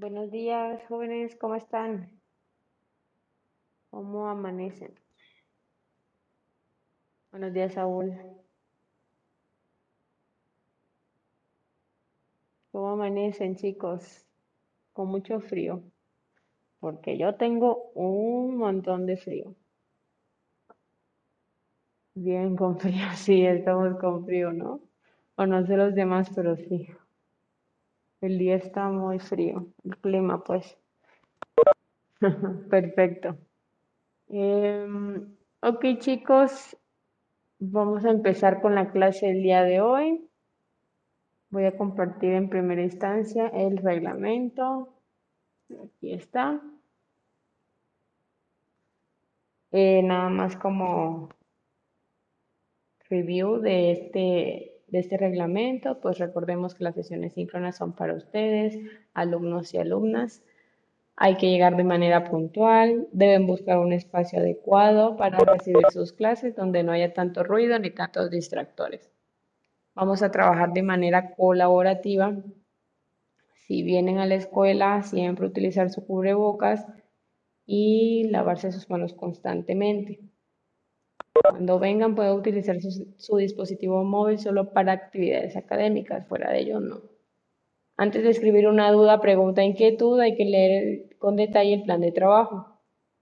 Buenos días, jóvenes, ¿cómo están? ¿Cómo amanecen? Buenos días, Saúl. ¿Cómo amanecen, chicos? Con mucho frío, porque yo tengo un montón de frío. Bien, con frío, sí, estamos con frío, ¿no? O no sé los demás, pero sí. El día está muy frío, el clima, pues. Perfecto. Em, ok, chicos, vamos a empezar con la clase del día de hoy. Voy a compartir en primera instancia el reglamento. Aquí está. Eh, nada más como review de este, de este reglamento, pues recordemos que las sesiones síncronas son para ustedes, alumnos y alumnas. Hay que llegar de manera puntual, deben buscar un espacio adecuado para recibir sus clases donde no haya tanto ruido ni tantos distractores. Vamos a trabajar de manera colaborativa. Si vienen a la escuela, siempre utilizar su cubrebocas y lavarse sus manos constantemente. Cuando vengan pueden utilizar su, dispositivo móvil solo para actividades académicas, fuera de ello no. Antes de escribir una duda, pregunta, inquietud, hay que leer con detalle el plan de trabajo.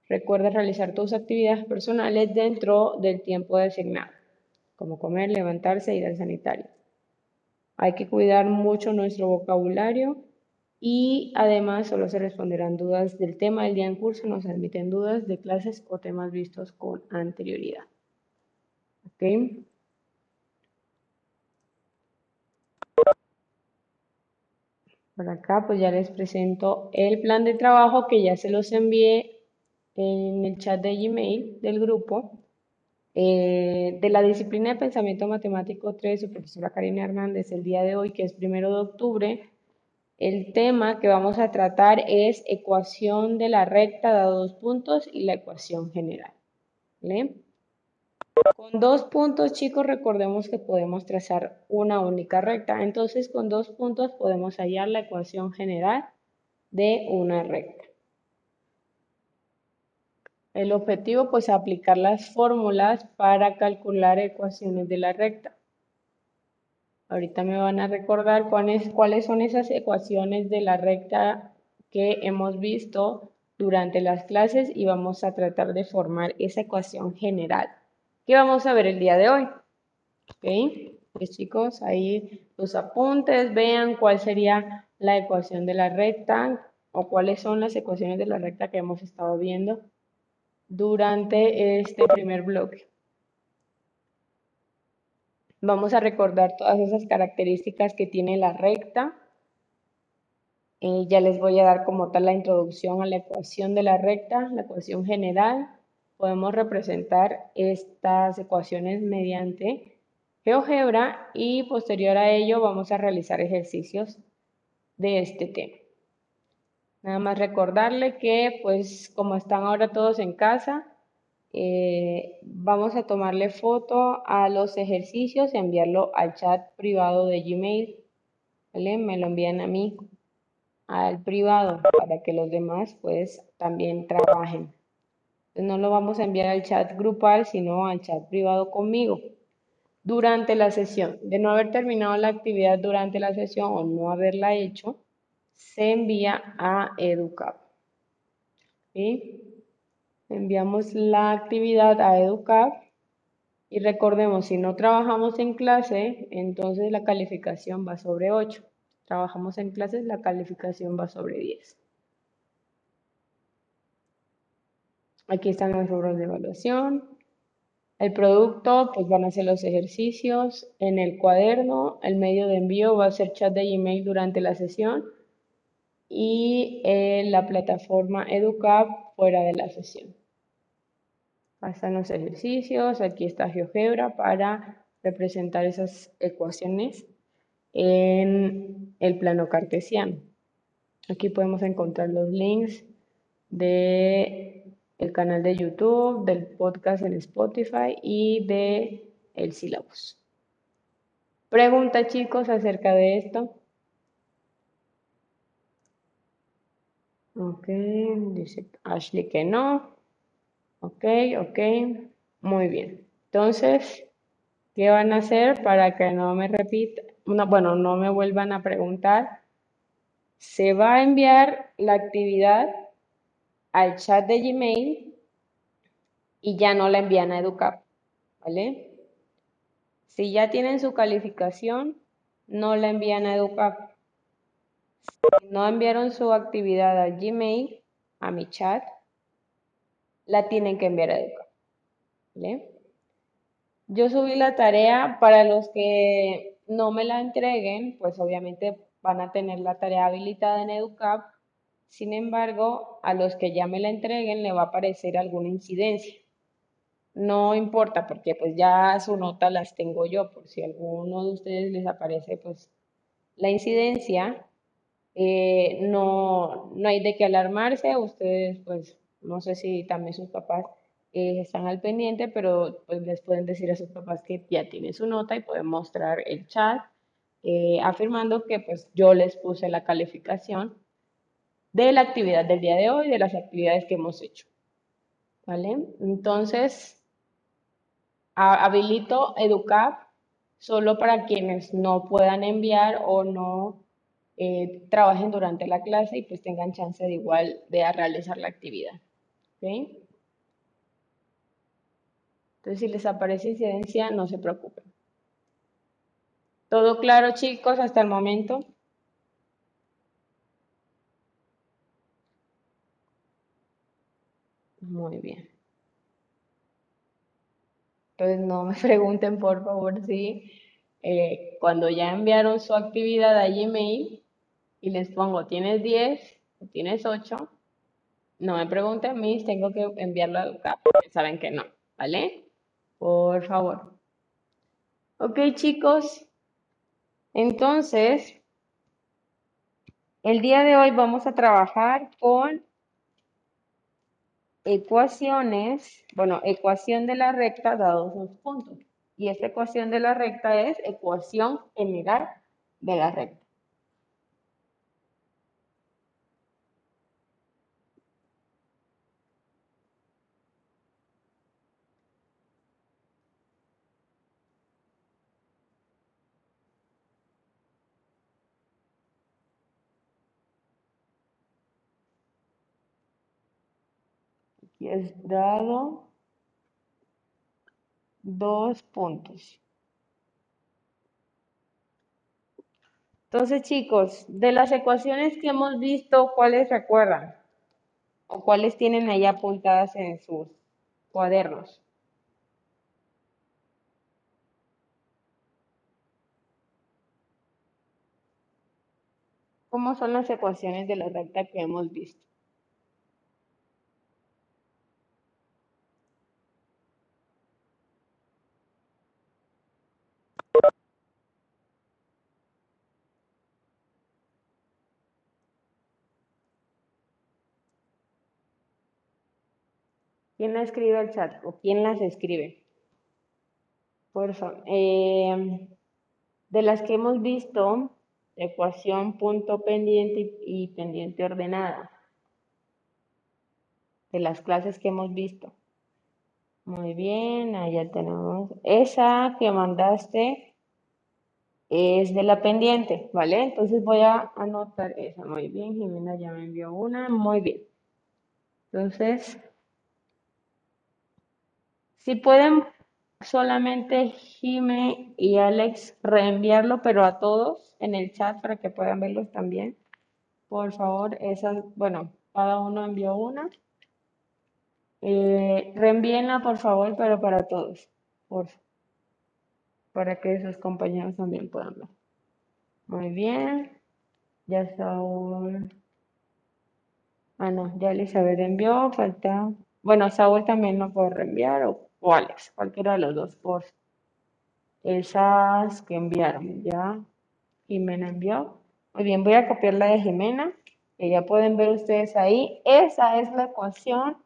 Recuerda realizar tus actividades personales dentro del tiempo designado, como comer, levantarse ir al sanitario. Hay que cuidar mucho nuestro vocabulario y además solo se responderán dudas del tema del día en curso, no se admiten dudas de clases o temas vistos con anterioridad. ¿Ok? Por acá pues ya les presento el plan de trabajo que ya se los envié en el chat de Gmail del grupo. Eh, de la disciplina de pensamiento matemático 3, su profesora Karina Hernández, el día de hoy, que es primero de octubre, el tema que vamos a tratar es ecuación de la recta dado dos puntos y la ecuación general. ¿Vale? Con dos puntos, chicos, recordemos que podemos trazar una única recta. Entonces, con dos puntos podemos hallar la ecuación general de una recta. El objetivo, pues, es aplicar las fórmulas para calcular ecuaciones de la recta. Ahorita me van a recordar cuáles, cuáles son esas ecuaciones de la recta que hemos visto durante las clases y vamos a tratar de formar esa ecuación general. ¿Qué vamos a ver el día de hoy? ¿Ok? Pues chicos, ahí los apuntes, vean cuál sería la ecuación de la recta o cuáles son las ecuaciones de la recta que hemos estado viendo durante este primer bloque. Vamos a recordar todas esas características que tiene la recta. Eh, ya les voy a dar como tal la introducción a la ecuación de la recta, la ecuación general podemos representar estas ecuaciones mediante GeoGebra y posterior a ello vamos a realizar ejercicios de este tema. Nada más recordarle que pues como están ahora todos en casa, eh, vamos a tomarle foto a los ejercicios y enviarlo al chat privado de Gmail. Me lo envían a mí, al privado, para que los demás pues también trabajen no lo vamos a enviar al chat grupal, sino al chat privado conmigo. Durante la sesión, de no haber terminado la actividad durante la sesión o no haberla hecho, se envía a EduCap. Enviamos la actividad a EduCap y recordemos, si no trabajamos en clase, entonces la calificación va sobre 8. Trabajamos en clases, la calificación va sobre 10. Aquí están los rubros de evaluación. El producto, pues van a ser los ejercicios en el cuaderno. El medio de envío va a ser chat de Gmail durante la sesión. Y en la plataforma EduCap fuera de la sesión. Están los ejercicios. Aquí está GeoGebra para representar esas ecuaciones en el plano cartesiano. Aquí podemos encontrar los links de el canal de YouTube, del podcast en Spotify y de el sílabus. Pregunta chicos acerca de esto. Ok, dice Ashley que no. Ok, ok. Muy bien. Entonces, ¿qué van a hacer para que no me repita? bueno, no me vuelvan a preguntar. Se va a enviar la actividad al chat de Gmail y ya no la envían a Educap, ¿vale? Si ya tienen su calificación, no la envían a Educap. Si no enviaron su actividad a Gmail, a mi chat, la tienen que enviar a Educap, ¿vale? Yo subí la tarea para los que no me la entreguen, pues obviamente van a tener la tarea habilitada en EduCap. Sin embargo, a los que ya me la entreguen le va a aparecer alguna incidencia. No importa porque pues ya su nota las tengo yo, por si alguno de ustedes les aparece pues la incidencia, eh, no, no hay de qué alarmarse, ustedes pues no sé si también sus papás eh, están al pendiente, pero pues les pueden decir a sus papás que ya tienen su nota y pueden mostrar el chat eh, afirmando que pues yo les puse la calificación de la actividad del día de hoy, de las actividades que hemos hecho. ¿Vale? Entonces, habilito EduCap solo para quienes no puedan enviar o no eh, trabajen durante la clase y pues tengan chance de igual de realizar la actividad. ¿Okay? Entonces, si les aparece incidencia, no se preocupen. ¿Todo claro, chicos, hasta el momento? Muy bien. Entonces, no me pregunten, por favor, si eh, cuando ya enviaron su actividad a Gmail y les pongo, ¿tienes 10 o tienes 8? No me pregunten a mí, tengo que enviarlo a porque saben que no, ¿vale? Por favor. Ok, chicos. Entonces, el día de hoy vamos a trabajar con ecuaciones, bueno, ecuación de la recta dados dos puntos. Y esta ecuación de la recta es ecuación general de la recta. Es dado dos puntos. Entonces, chicos, de las ecuaciones que hemos visto, ¿cuáles recuerdan? ¿O cuáles tienen ahí apuntadas en sus cuadernos? ¿Cómo son las ecuaciones de la recta que hemos visto? ¿Quién la escribe al chat o quién las escribe? Por favor. Eh, de las que hemos visto, ecuación punto pendiente y pendiente ordenada. De las clases que hemos visto. Muy bien, allá tenemos. Esa que mandaste es de la pendiente, ¿vale? Entonces voy a anotar esa. Muy bien, Jimena ya me envió una. Muy bien. Entonces, si pueden solamente Jime y Alex reenviarlo, pero a todos en el chat para que puedan verlos también. Por favor, esas, bueno, cada uno envió una. Eh, reenvíenla, por favor, pero para todos. Por, para que sus compañeros también puedan ver. Muy bien. Ya Saúl. Ah, no, ya Elizabeth envió. Falta. Bueno, Saúl también lo puede reenviar o Alex, cualquiera de los dos por esas que enviaron, ¿ya? Jimena envió. Muy bien, voy a copiar la de Jimena, que ya pueden ver ustedes ahí. Esa es la ecuación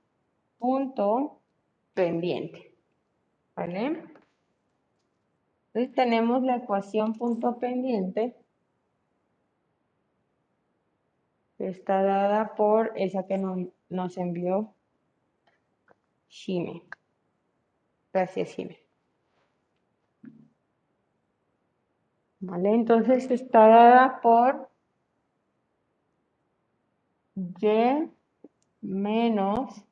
punto pendiente, ¿vale? Entonces tenemos la ecuación punto pendiente que está dada por esa que nos envió Shime. Gracias, Shime. ¿Vale? Entonces está dada por y menos,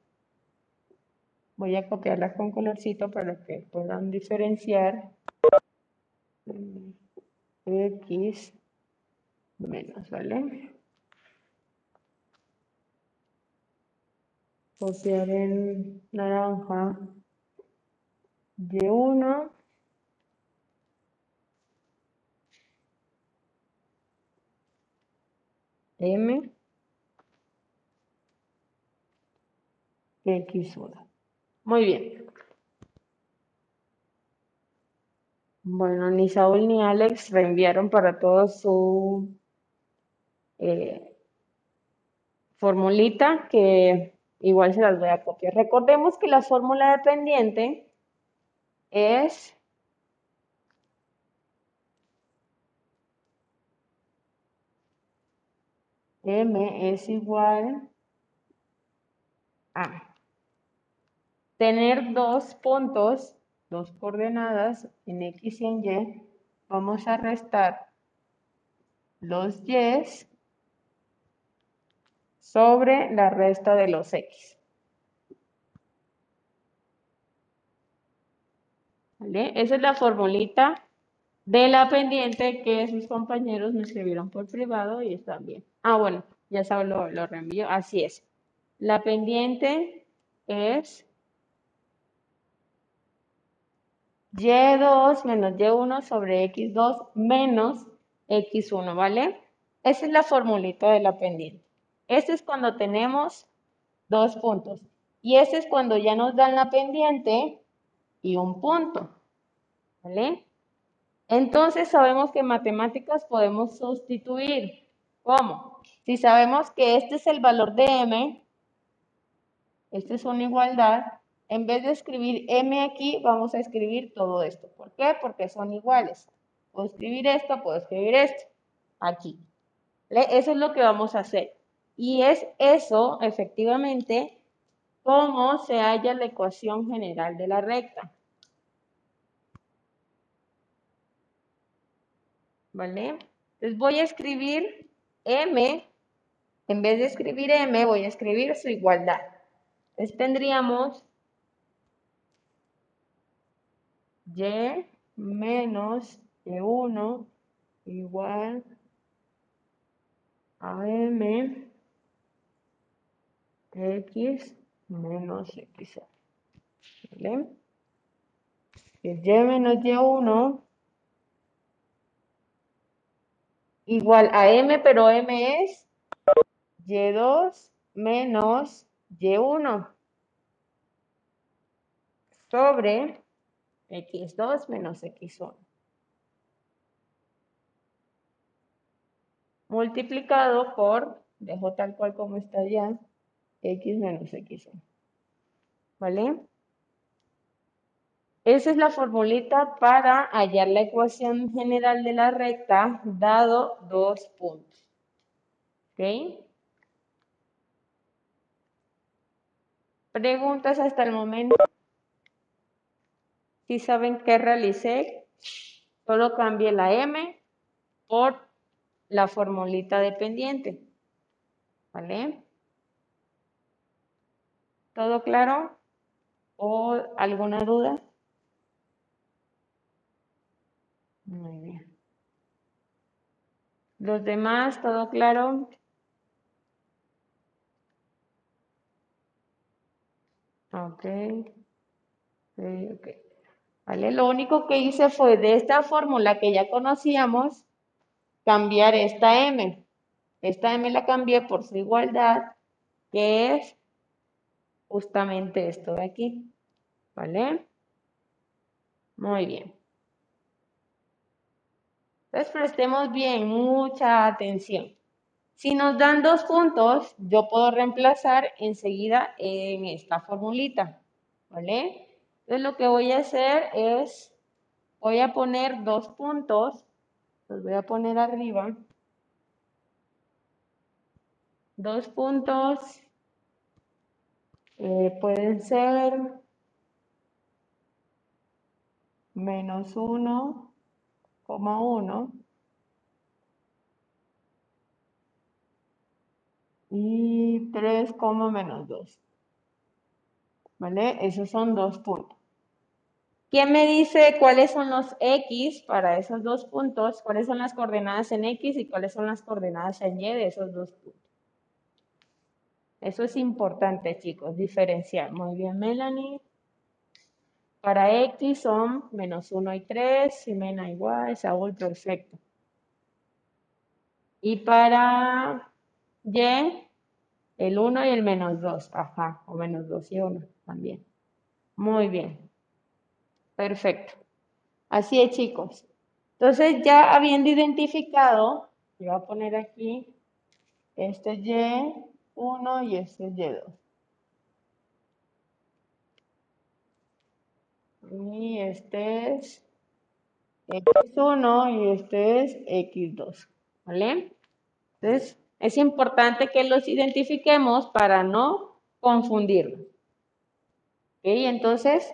voy a copiarla con colorcito para que puedan diferenciar, x menos, ¿vale? Copiar en naranja y1 m X1. Muy bien. Bueno, ni Saúl ni Alex reenviaron para todos su eh, formulita que igual se las voy a copiar. Recordemos que la fórmula dependiente es M es igual a tener dos puntos, dos coordenadas en X y en Y, vamos a restar los Y sobre la resta de los X. ¿Vale? Esa es la formulita de la pendiente que sus compañeros me escribieron por privado y están bien. Ah, bueno, ya solo lo, lo reenvío. Así es. La pendiente es y2 menos y1 sobre x2 menos x1, ¿vale? Esa es la formulita de la pendiente. Este es cuando tenemos dos puntos. Y ese es cuando ya nos dan la pendiente y un punto. ¿Vale? Entonces sabemos que en matemáticas podemos sustituir. ¿Cómo? Si sabemos que este es el valor de m, esta es una igualdad, en vez de escribir m aquí, vamos a escribir todo esto. ¿Por qué? Porque son iguales. Puedo escribir esto, puedo escribir esto. Aquí. Eso es lo que vamos a hacer. Y es eso, efectivamente, cómo se halla la ecuación general de la recta. ¿Vale? Entonces voy a escribir m, en vez de escribir m, voy a escribir su igualdad. Entonces tendríamos y menos y1 igual a m x menos x. ¿Vale? y menos y1 igual a m, pero m es y2 menos y1 sobre x2 menos x1. Multiplicado por, dejo tal cual como está ya, x menos x1. ¿Vale? Esa es la formulita para hallar la ecuación general de la recta dado dos puntos. ¿Ok? ¿Preguntas hasta el momento? Si saben qué realicé, solo cambié la M por la formulita dependiente. ¿Vale? ¿Todo claro? ¿O alguna duda? Muy bien. ¿Los demás, todo claro? Ok. Ok, ok. ¿Vale? Lo único que hice fue de esta fórmula que ya conocíamos, cambiar esta m. Esta m la cambié por su igualdad, que es justamente esto de aquí. ¿Vale? Muy bien. Entonces prestemos bien, mucha atención. Si nos dan dos puntos, yo puedo reemplazar enseguida en esta formulita. ¿Vale? Entonces lo que voy a hacer es, voy a poner dos puntos, los voy a poner arriba. Dos puntos eh, pueden ser menos 1,1 y 3, menos 2. ¿Vale? Esos son dos puntos. ¿Quién me dice cuáles son los X para esos dos puntos? ¿Cuáles son las coordenadas en X y cuáles son las coordenadas en Y de esos dos puntos? Eso es importante, chicos, diferenciar. Muy bien, Melanie. Para X son menos 1 y 3, y menos igual, Saúl, perfecto. Y para Y, el 1 y el menos 2, ajá, o menos 2 y 1 también. Muy bien. Perfecto. Así es, chicos. Entonces, ya habiendo identificado, voy a poner aquí este Y, 1 y este es Y2. Y este es X1 y este es X2. ¿Vale? Entonces, es importante que los identifiquemos para no confundirlos. ¿Ok? Entonces,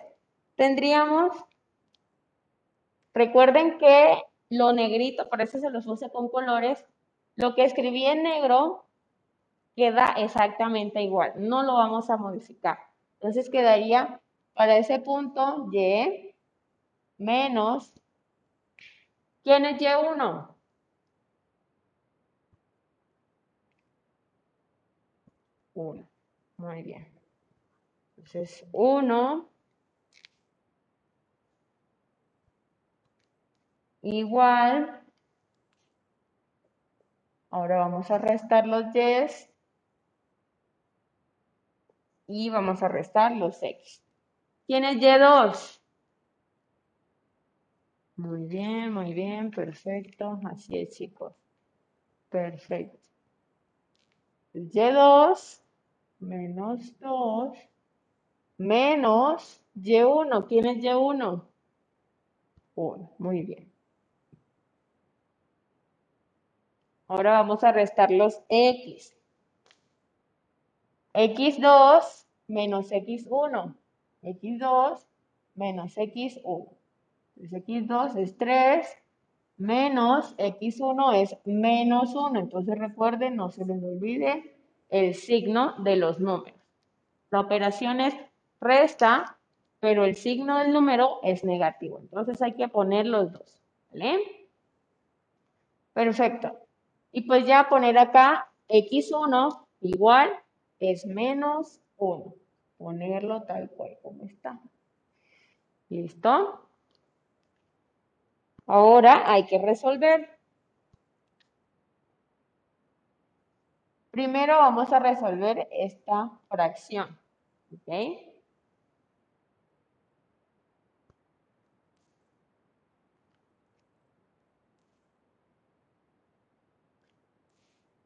tendríamos, recuerden que lo negrito, por eso se los puse con colores, lo que escribí en negro queda exactamente igual, no lo vamos a modificar. Entonces quedaría para ese punto y menos, ¿quién es y1? Uno. Muy bien. Entonces, 1 igual. Ahora vamos a restar los 10 y vamos a restar los x. ¿Quién es Y2? Muy bien, muy bien, perfecto. Así es, chicos. Perfecto. Y2 menos 2 menos Y1. ¿Quién es Y1? 1. Muy bien. Ahora vamos a restar los X x2 menos x1, x2 menos x1. Entonces x2 es 3 menos x1 es menos 1. Entonces recuerden, no se les olvide el signo de los números. La operación es resta, pero el signo del número es negativo. Entonces hay que poner los dos. ¿Vale? Perfecto. Y pues ya poner acá x1 igual es menos 1. Ponerlo tal cual como está. ¿Listo? Ahora hay que resolver. Primero vamos a resolver esta fracción. ¿Ok?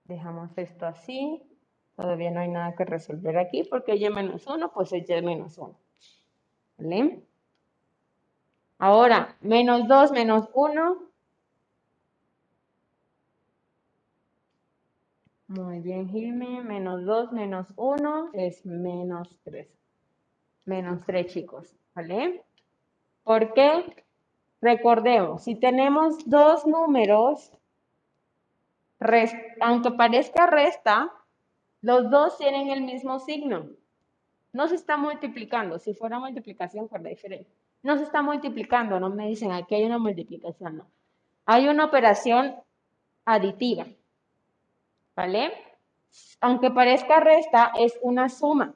Dejamos esto así. Todavía no hay nada que resolver aquí porque y menos 1, pues es y menos 1. ¿Vale? Ahora, menos 2 menos 1. Muy bien, Gilme. Menos 2 menos 1 es menos 3. Menos 3, chicos. ¿Vale? ¿Por qué? Recordemos, si tenemos dos números, aunque parezca resta, los dos tienen el mismo signo. No se está multiplicando. Si fuera multiplicación, fuera diferente. No se está multiplicando. No me dicen aquí hay una multiplicación. No. Hay una operación aditiva. ¿Vale? Aunque parezca resta, es una suma.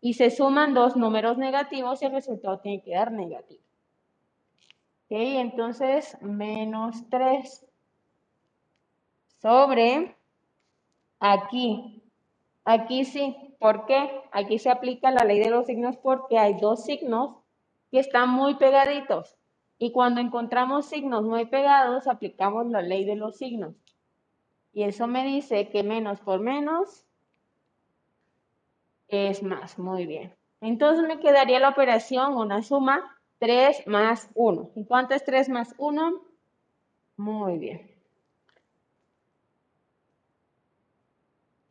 Y se suman dos números negativos y el resultado tiene que dar negativo. ¿Ok? Entonces, menos 3 sobre aquí Aquí sí. ¿Por qué? Aquí se aplica la ley de los signos porque hay dos signos que están muy pegaditos. Y cuando encontramos signos muy pegados, aplicamos la ley de los signos. Y eso me dice que menos por menos es más. Muy bien. Entonces me quedaría la operación, una suma, 3 más 1. ¿Y cuánto es 3 más 1? Muy bien.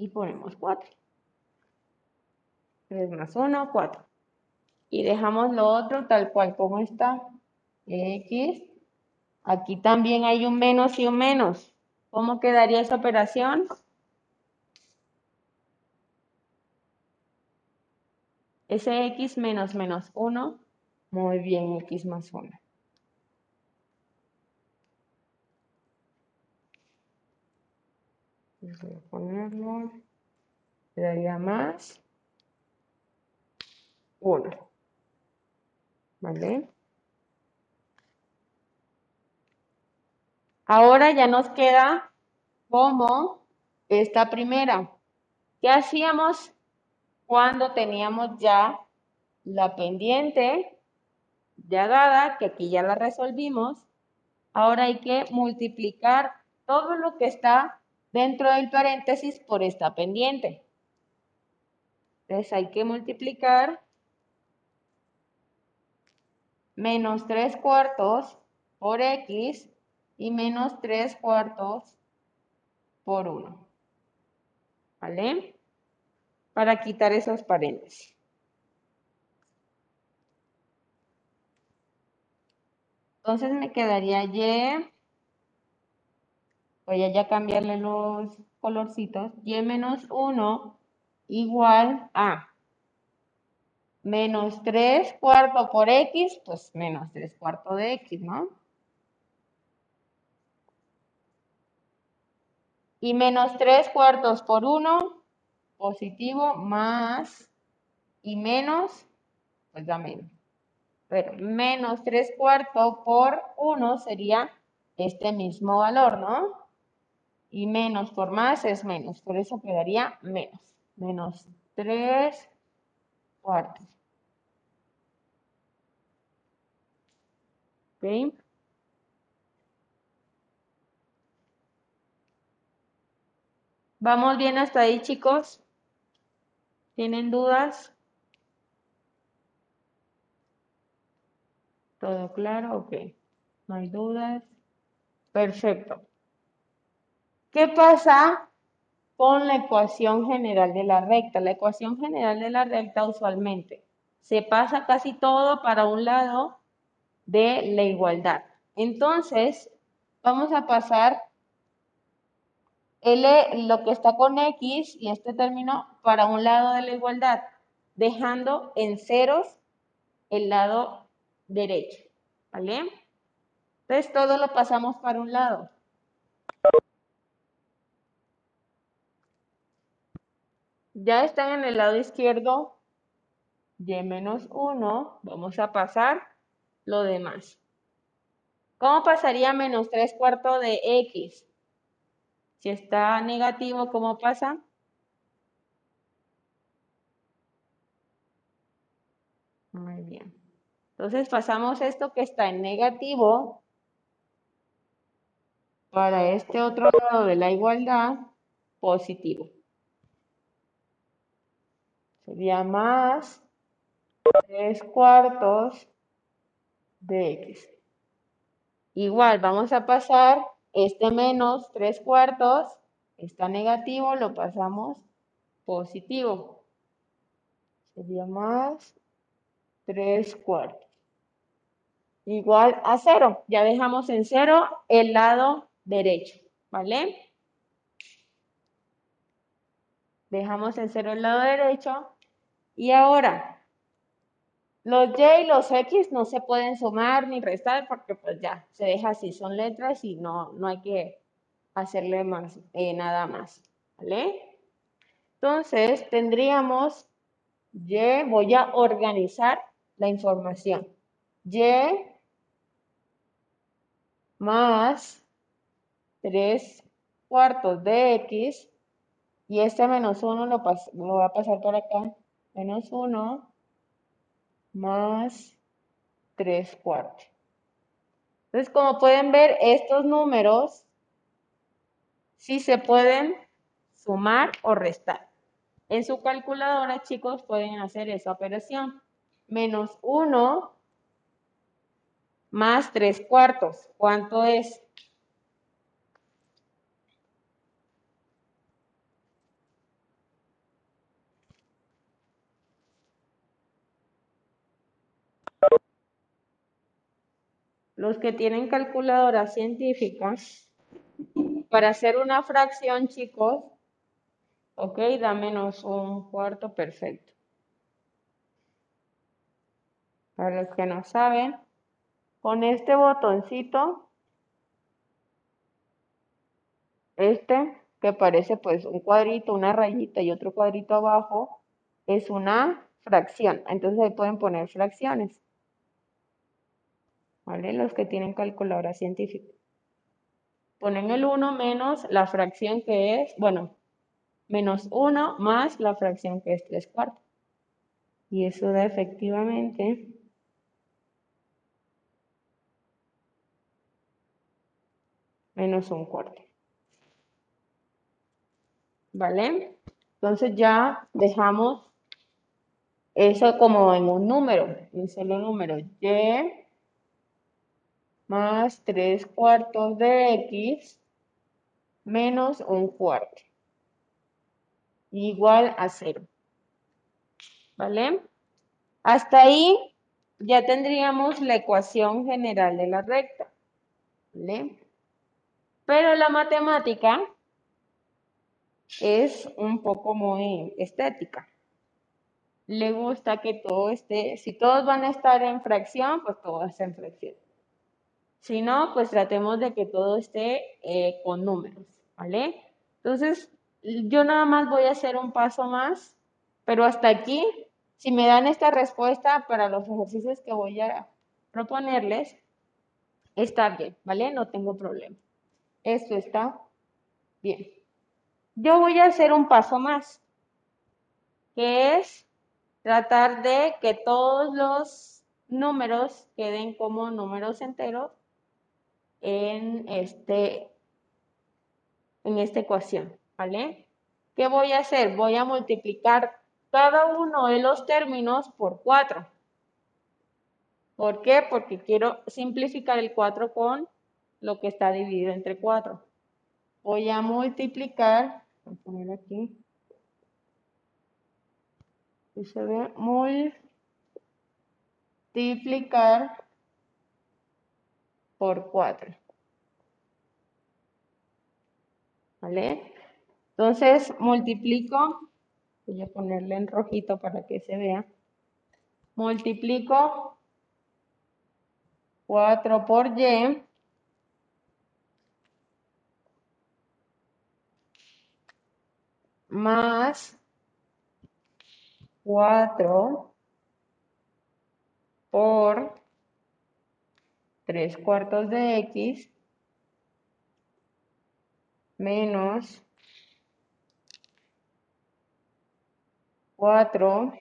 Y ponemos 4. 3 más 1, 4. Y dejamos lo otro tal cual como está. X. Aquí también hay un menos y un menos. ¿Cómo quedaría esa operación? Ese x menos menos 1. Muy bien, x más 1. Voy a ponerlo. Quedaría más 1. ¿Vale? Ahora ya nos queda como esta primera. ¿Qué hacíamos cuando teníamos ya la pendiente ya dada, que aquí ya la resolvimos? Ahora hay que multiplicar todo lo que está dentro del paréntesis por esta pendiente. Entonces hay que multiplicar menos 3 cuartos por x y menos 3 cuartos por 1. ¿Vale? Para quitar esos paréntesis. Entonces me quedaría y, voy a ya cambiarle los colorcitos, y menos 1 igual a menos 3 cuartos por x, pues menos 3 cuartos de x, ¿no? Y menos 3 cuartos por 1, positivo, más y menos, pues da menos. Pero menos 3 cuartos por 1 sería este mismo valor, ¿no? Y menos por más es menos, por eso quedaría menos. Menos 3 cuartos. ¿Vamos bien hasta ahí, chicos? ¿Tienen dudas? ¿Todo claro? Ok. No hay dudas. Perfecto. ¿Qué pasa con la ecuación general de la recta? La ecuación general de la recta usualmente se pasa casi todo para un lado de la igualdad. Entonces, vamos a pasar L, lo que está con X y este término para un lado de la igualdad, dejando en ceros el lado derecho. ¿Vale? Entonces todo lo pasamos para un lado. Ya están en el lado izquierdo y menos 1. Vamos a pasar lo demás. ¿Cómo pasaría menos 3 cuartos de X? Si está negativo, ¿cómo pasa? Muy bien. Entonces pasamos esto que está en negativo para este otro lado de la igualdad positivo. Sería más 3 cuartos de x. Igual, vamos a pasar este menos 3 cuartos está negativo, lo pasamos positivo. Sería más 3 cuartos. Igual a 0. Ya dejamos en 0 el lado derecho. ¿Vale? Dejamos en 0 el lado derecho. Y ahora, los Y y los X no se pueden sumar ni restar porque pues ya se deja así, son letras y no, no hay que hacerle más, eh, nada más, ¿vale? Entonces tendríamos Y, voy a organizar la información. Y más 3 cuartos de X y este menos 1 lo, lo voy a pasar por acá, menos 1 más 3 cuartos. Entonces, como pueden ver, estos números sí se pueden sumar o restar. En su calculadora, chicos, pueden hacer esa operación. Menos 1 más 3 cuartos. ¿Cuánto es? Los que tienen calculadora científica, para hacer una fracción, chicos, ok, da menos un cuarto perfecto. Para los que no saben, con este botoncito, este que parece pues un cuadrito, una rayita y otro cuadrito abajo, es una fracción. Entonces ahí pueden poner fracciones. ¿Vale? Los que tienen calculadora científica. Ponen el 1 menos la fracción que es, bueno, menos 1 más la fracción que es 3 cuartos. Y eso da efectivamente menos un cuarto. ¿Vale? Entonces ya dejamos eso como en un número, un solo número. Y más 3 cuartos de x menos un cuarto. Igual a 0. ¿Vale? Hasta ahí ya tendríamos la ecuación general de la recta. ¿Vale? Pero la matemática es un poco muy estética. Le gusta que todo esté, si todos van a estar en fracción, pues todo estar en fracción. Si no, pues tratemos de que todo esté eh, con números, ¿vale? Entonces, yo nada más voy a hacer un paso más, pero hasta aquí, si me dan esta respuesta para los ejercicios que voy a proponerles, está bien, ¿vale? No tengo problema. Esto está bien. Yo voy a hacer un paso más, que es tratar de que todos los números queden como números enteros en, este, en esta ecuación, ¿vale? ¿Qué voy a hacer? Voy a multiplicar cada uno de los términos por 4. ¿Por qué? Porque quiero simplificar el 4 con lo que está dividido entre 4. Voy a multiplicar, voy a poner aquí, y se ve multiplicar por 4. ¿Vale? Entonces multiplico, voy a ponerle en rojito para que se vea. Multiplico 4 por y más 4 por 3 cuartos de x menos 4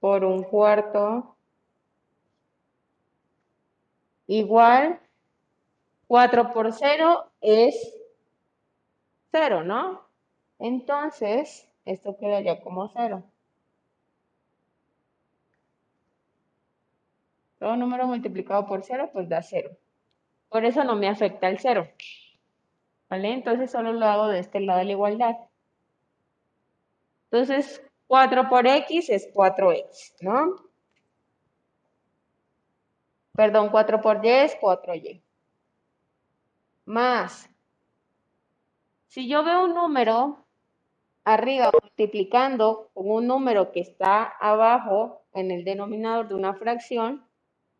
por un cuarto igual 4 por 0 es 0, ¿no? Entonces, esto quedaría como 0. Todo número multiplicado por 0, pues da 0. Por eso no me afecta el 0. ¿Vale? Entonces solo lo hago de este lado de la igualdad. Entonces, 4 por x es 4x, ¿no? Perdón, 4 por y es 4y. Más. Si yo veo un número arriba multiplicando con un número que está abajo en el denominador de una fracción,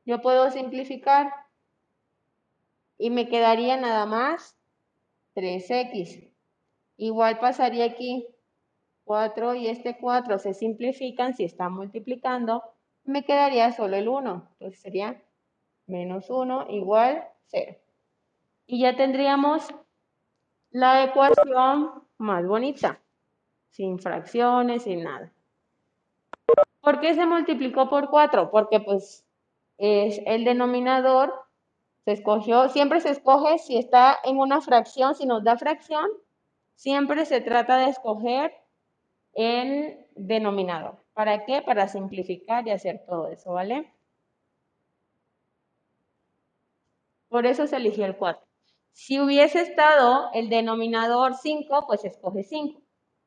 yo puedo simplificar y me quedaría nada más 3x. Igual pasaría aquí 4 y este 4 se simplifican si están multiplicando, me quedaría solo el 1. Entonces sería menos 1 igual 0. Y ya tendríamos la ecuación más bonita sin fracciones, sin nada. ¿Por qué se multiplicó por 4? Porque pues es el denominador se escogió, siempre se escoge si está en una fracción, si nos da fracción, siempre se trata de escoger el denominador. ¿Para qué? Para simplificar y hacer todo eso, ¿vale? Por eso se eligió el 4. Si hubiese estado el denominador 5, pues escoge 5.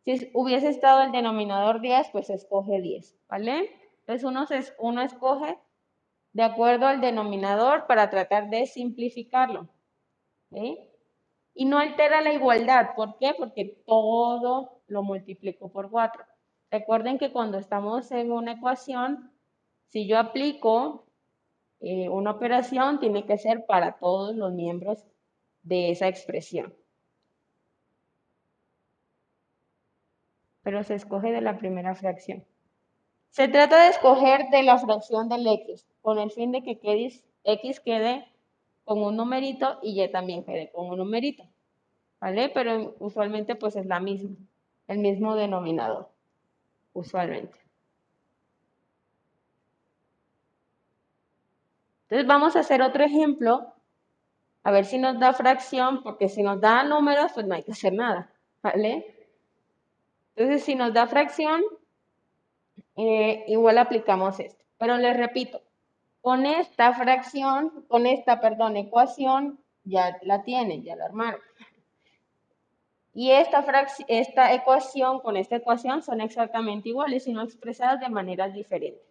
Si hubiese estado el denominador 10, pues escoge 10, ¿vale? Entonces uno, uno escoge de acuerdo al denominador para tratar de simplificarlo. Y no altera la igualdad. ¿Por qué? Porque todo lo multiplico por 4. Recuerden que cuando estamos en una ecuación, si yo aplico eh, una operación, tiene que ser para todos los miembros de esa expresión. Pero se escoge de la primera fracción. Se trata de escoger de la fracción del x, con el fin de que x quede con un numerito y y también quede con un numerito. ¿Vale? Pero usualmente pues es la misma, el mismo denominador, usualmente. Entonces vamos a hacer otro ejemplo, a ver si nos da fracción, porque si nos da números, pues no hay que hacer nada, ¿vale? Entonces si nos da fracción, eh, igual aplicamos esto. Pero les repito, con esta fracción, con esta, perdón, ecuación, ya la tienen, ya la armaron. Y esta, esta ecuación con esta ecuación son exactamente iguales, sino expresadas de maneras diferentes,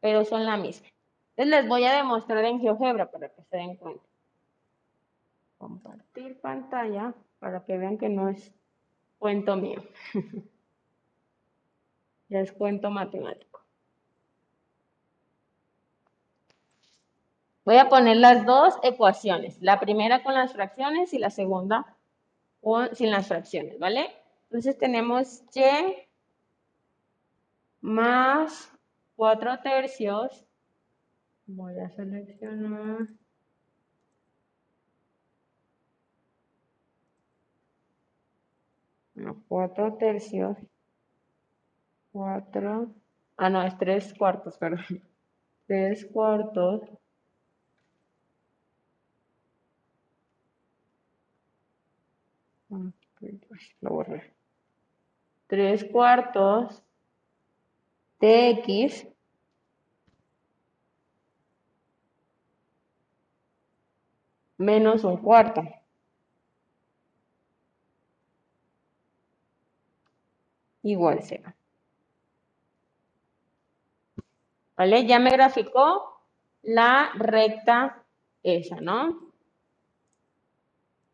pero son la misma. Entonces les voy a demostrar en GeoGebra para que se den cuenta. Compartir pantalla para que vean que no es cuento mío. ya es cuento matemático. Voy a poner las dos ecuaciones, la primera con las fracciones y la segunda sin las fracciones, ¿vale? Entonces tenemos y más 4 tercios. Voy a seleccionar. No, 4 tercios. 4. Ah, no, es 3 cuartos, perdón. 3 cuartos lo borré. 3 cuartos de x menos un cuarto. Igual será. ¿Vale? Ya me graficó la recta esa, ¿no?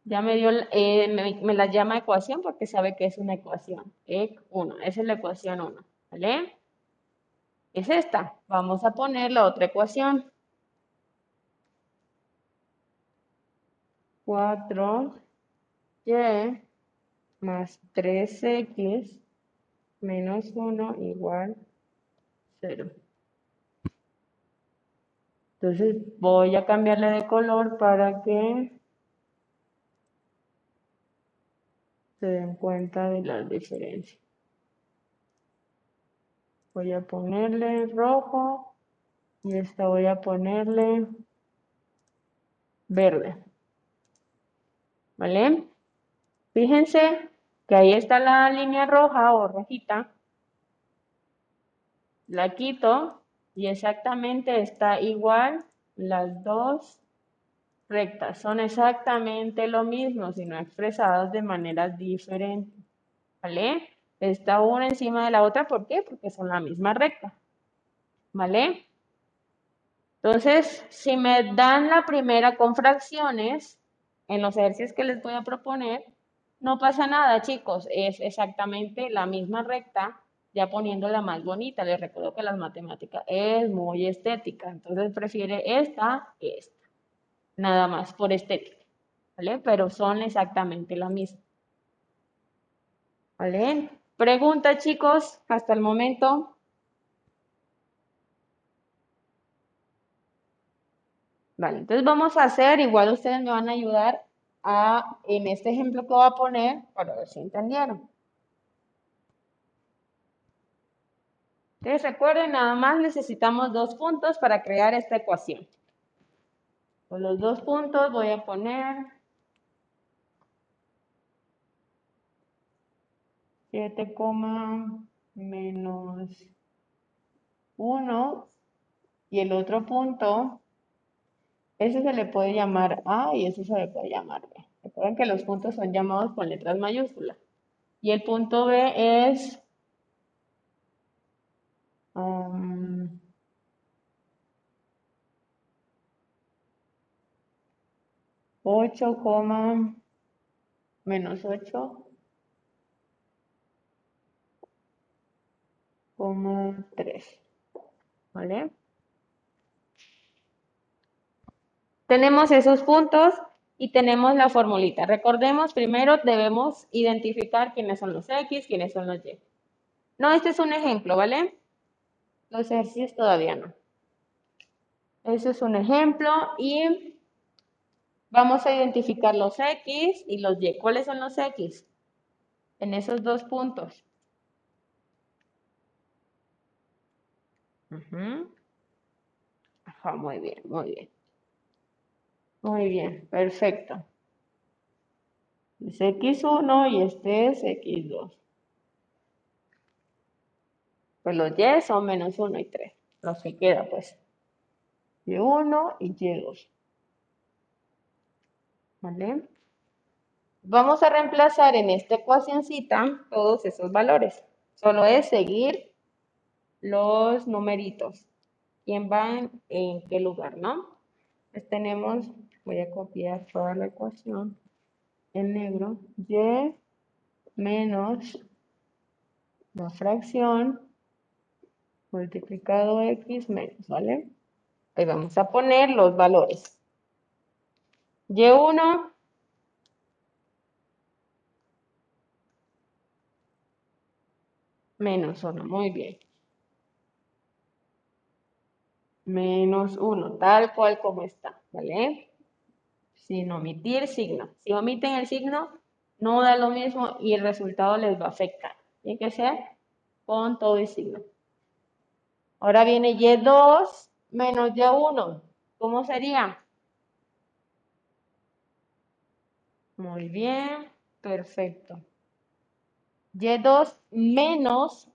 Ya me dio, eh, me, la llama ecuación porque sabe que es una ecuación. EC 1, esa es la ecuación 1, ¿vale? Es esta. Vamos a poner la otra ecuación. 4y más 3x menos 1 igual 0. Entonces voy a cambiarle de color para que se den cuenta de las diferencias. Voy a ponerle rojo y esta voy a ponerle verde. ¿Vale? Fíjense que ahí está la línea roja o rojita. La quito y exactamente está igual las dos rectas son exactamente lo mismo, sino expresadas de maneras diferentes. ¿Vale? Está una encima de la otra, ¿por qué? Porque son la misma recta. ¿Vale? Entonces, si me dan la primera con fracciones, en los ejercicios que les voy a proponer, no pasa nada, chicos. Es exactamente la misma recta, ya poniéndola más bonita. Les recuerdo que las matemáticas es muy estética, entonces prefiere esta que esta nada más por estética, ¿vale? Pero son exactamente la misma. ¿Vale? Pregunta, chicos, hasta el momento. Vale, entonces vamos a hacer, igual ustedes me van a ayudar a, en este ejemplo que voy a poner, para ver si entendieron. Entonces recuerden, nada más necesitamos dos puntos para crear esta ecuación. Con los dos puntos voy a poner 7, menos 1 y el otro punto, ese se le puede llamar A y ese se le puede llamar B. Recuerden que los puntos son llamados con letras mayúsculas. Y el punto B es um, 8, menos 8, 3. ¿Vale? Tenemos esos puntos y tenemos la formulita. Recordemos, primero debemos identificar quiénes son los X, quiénes son los Y. No, este es un ejemplo, ¿vale? Los ejercicios todavía no. Ese es un ejemplo y vamos a identificar los X y los Y. ¿Cuáles son los X? En esos dos puntos. Ajá, muy bien, muy bien. Muy bien, perfecto. Es X1 y este es X2. Pues los Y son menos 1 y 3. Los que queda, pues. Y1 y Y2. ¿Vale? Vamos a reemplazar en esta ecuacióncita todos esos valores. Solo es seguir los numeritos. ¿Quién va en qué lugar, no? Pues tenemos, voy a copiar toda la ecuación en negro. Y menos la fracción multiplicado x menos, ¿vale? Ahí vamos a poner los valores. Y1 menos 1, muy bien. Menos 1, tal cual como está, ¿vale? Sin omitir signo. Si omiten el signo, no da lo mismo y el resultado les va a afectar. Tiene que ser con todo el signo. Ahora viene Y2 menos Y1. ¿Cómo sería? Muy bien, perfecto. Y2 menos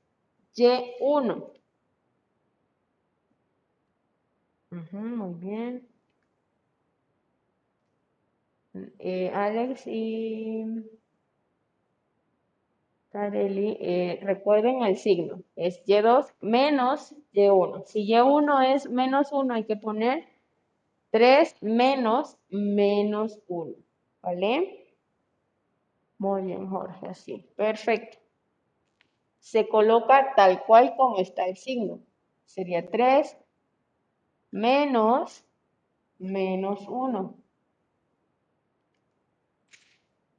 Y1. muy bien. Eh, Alex y eh, recuerden el signo, es Y2 menos Y1. Si Y1 es menos 1, hay que poner 3 menos menos 1, ¿vale? Muy bien, Jorge, así. Perfecto. Se coloca tal cual como está el signo. Sería 3 menos menos 1.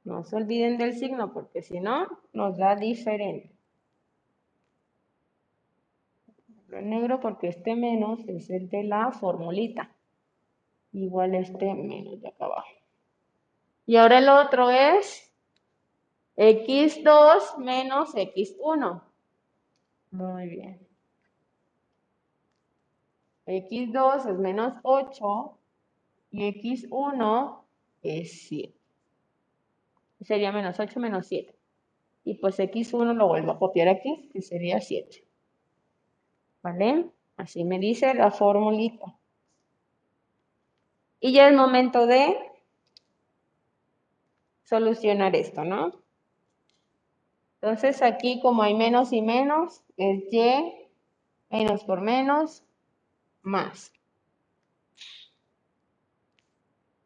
No se olviden del signo porque si no, nos da diferente. Lo negro porque este menos es el de la formulita. Igual este menos de acá abajo. Y ahora el otro es x2 menos x1. Muy bien. x2 es menos 8 y x1 es 7 sería menos 8 menos 7. Y pues x1 lo vuelvo a copiar aquí, que sería 7. ¿Vale? Así me dice la formulita. Y ya es momento de solucionar esto, ¿no? Entonces aquí como hay menos y menos, es y menos por menos más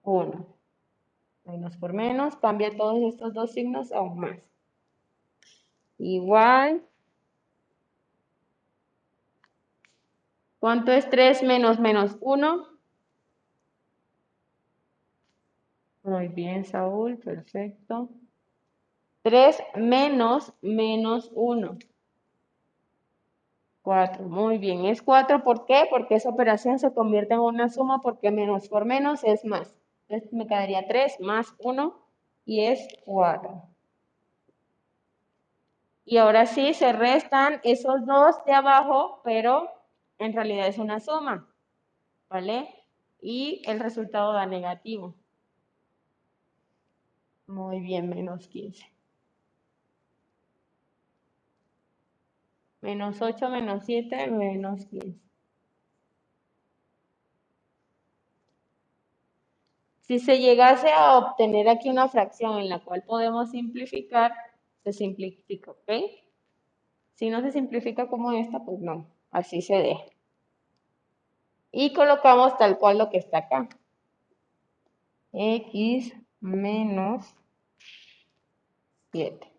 1 menos por menos, cambia todos estos dos signos a un más. Igual. ¿Cuánto es 3 menos menos 1? Muy bien, Saúl, perfecto. 3 menos menos 1. 4, muy bien. Es 4, ¿por qué? Porque esa operación se convierte en una suma porque menos por menos es más. Entonces me quedaría 3 más 1 y es 4. Y ahora sí se restan esos dos de abajo, pero en realidad es una suma. ¿Vale? Y el resultado da negativo. Muy bien, menos 15. Menos 8, menos 7, menos 15. Si se llegase a obtener aquí una fracción en la cual podemos simplificar, se simplifica, ¿ok? Si no se simplifica como esta, pues no, así se deja. Y colocamos tal cual lo que está acá. x menos 7.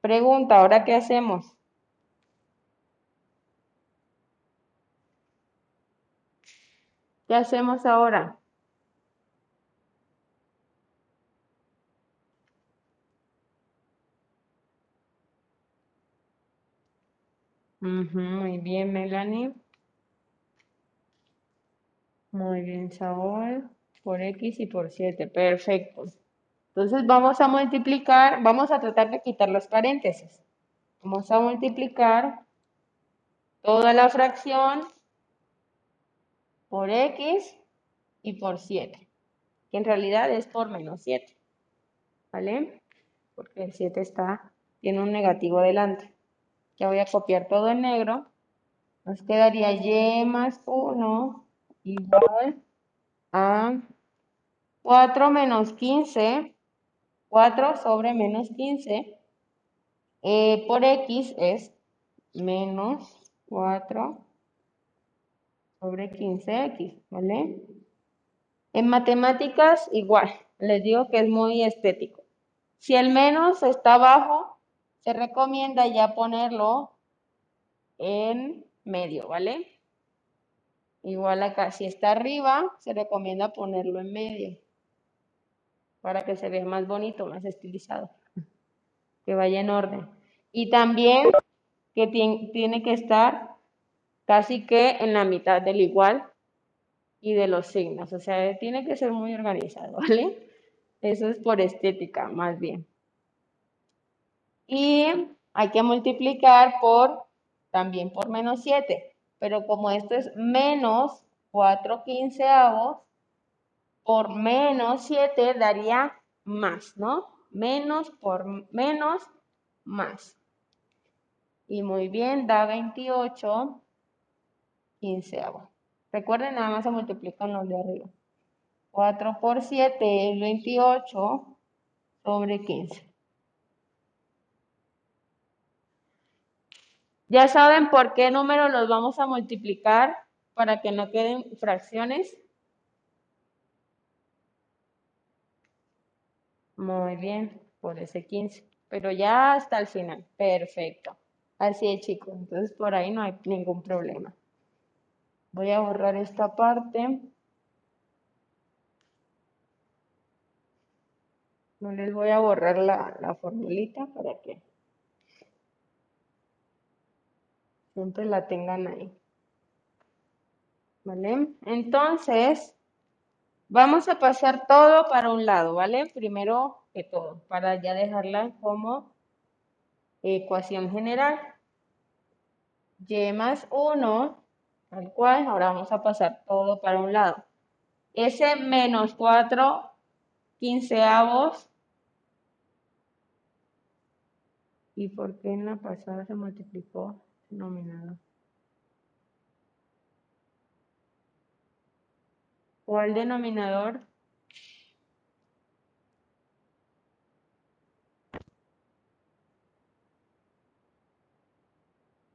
Pregunta, ¿ahora qué hacemos? ¿Qué hacemos ahora? muy bien, Melanie. Muy bien, Saúl. Por X y por 7. Perfecto. Entonces vamos a multiplicar, vamos a tratar de quitar los paréntesis. Vamos a multiplicar toda la fracción por X y por 7. Que en realidad es por menos 7. ¿Vale? Porque el 7 está, tiene un negativo delante. Ya voy a copiar todo en negro. Nos quedaría y más 1 igual a 4 menos 15. 4 sobre menos 15 eh, por x es menos 4 sobre 15x, ¿vale? En matemáticas igual, les digo que es muy estético. Si el menos está abajo, se recomienda ya ponerlo en medio, ¿vale? Igual acá, si está arriba, se recomienda ponerlo en medio para que se vea más bonito, más estilizado, que vaya en orden. Y también que tiene que estar casi que en la mitad del igual y de los signos, o sea, tiene que ser muy organizado, ¿vale? Eso es por estética, más bien. Y hay que multiplicar por, también por menos 7. Pero como esto es menos 4 quinceavos, por menos 7 daría más, ¿no? Menos por menos, más. Y muy bien, da 28 quinceavos. Recuerden, nada más se multiplican los de arriba. 4 por 7 es 28 sobre 15. Ya saben por qué número los vamos a multiplicar para que no queden fracciones. Muy bien, por ese 15. Pero ya hasta el final. Perfecto. Así es, chicos. Entonces por ahí no hay ningún problema. Voy a borrar esta parte. No les voy a borrar la, la formulita para que siempre la tengan ahí. ¿Vale? Entonces, vamos a pasar todo para un lado, ¿vale? Primero que todo, para ya dejarla como ecuación general. Y más 1, tal cual, ahora vamos a pasar todo para un lado. Ese menos 4 quinceavos. ¿Y por qué en la pasada se multiplicó? denominador. ¿Cuál denominador?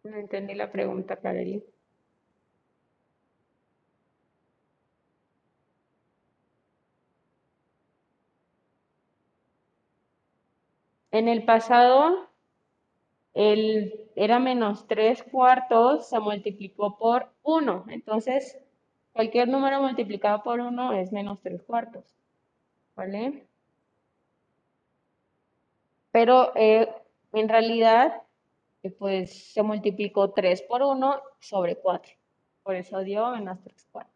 No entendí la pregunta, Kareli. En el pasado el, era menos 3 cuartos, se multiplicó por 1. Entonces, cualquier número multiplicado por 1 es menos 3 cuartos. ¿Vale? Pero eh, en realidad, eh, pues se multiplicó 3 por 1 sobre 4. Por eso dio menos 3 cuartos.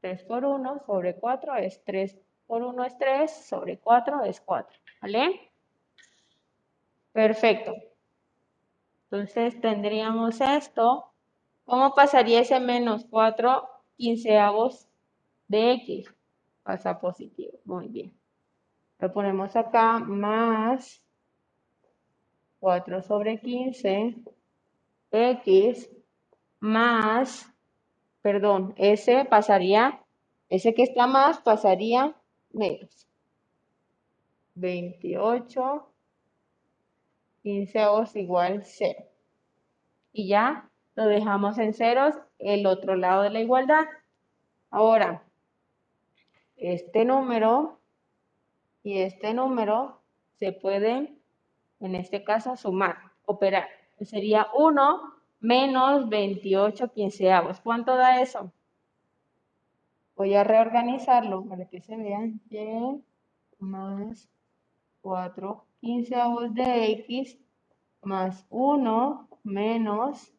3 por 1 sobre 4 es 3 por 1 es 3, sobre 4 es 4. ¿Vale? Perfecto. Entonces tendríamos esto. ¿Cómo pasaría ese menos 4 quinceavos de x? Pasa positivo. Muy bien. Lo ponemos acá más 4 sobre 15 x más, perdón, ese pasaría, ese que está más pasaría menos. 28 quinceavos igual 0. Y ya lo dejamos en ceros el otro lado de la igualdad. Ahora, este número y este número se pueden, en este caso, sumar, operar. Sería 1 menos 28 quinceavos. ¿Cuánto da eso? Voy a reorganizarlo para que se vean. Y más 4 quinceavos de x más 1 menos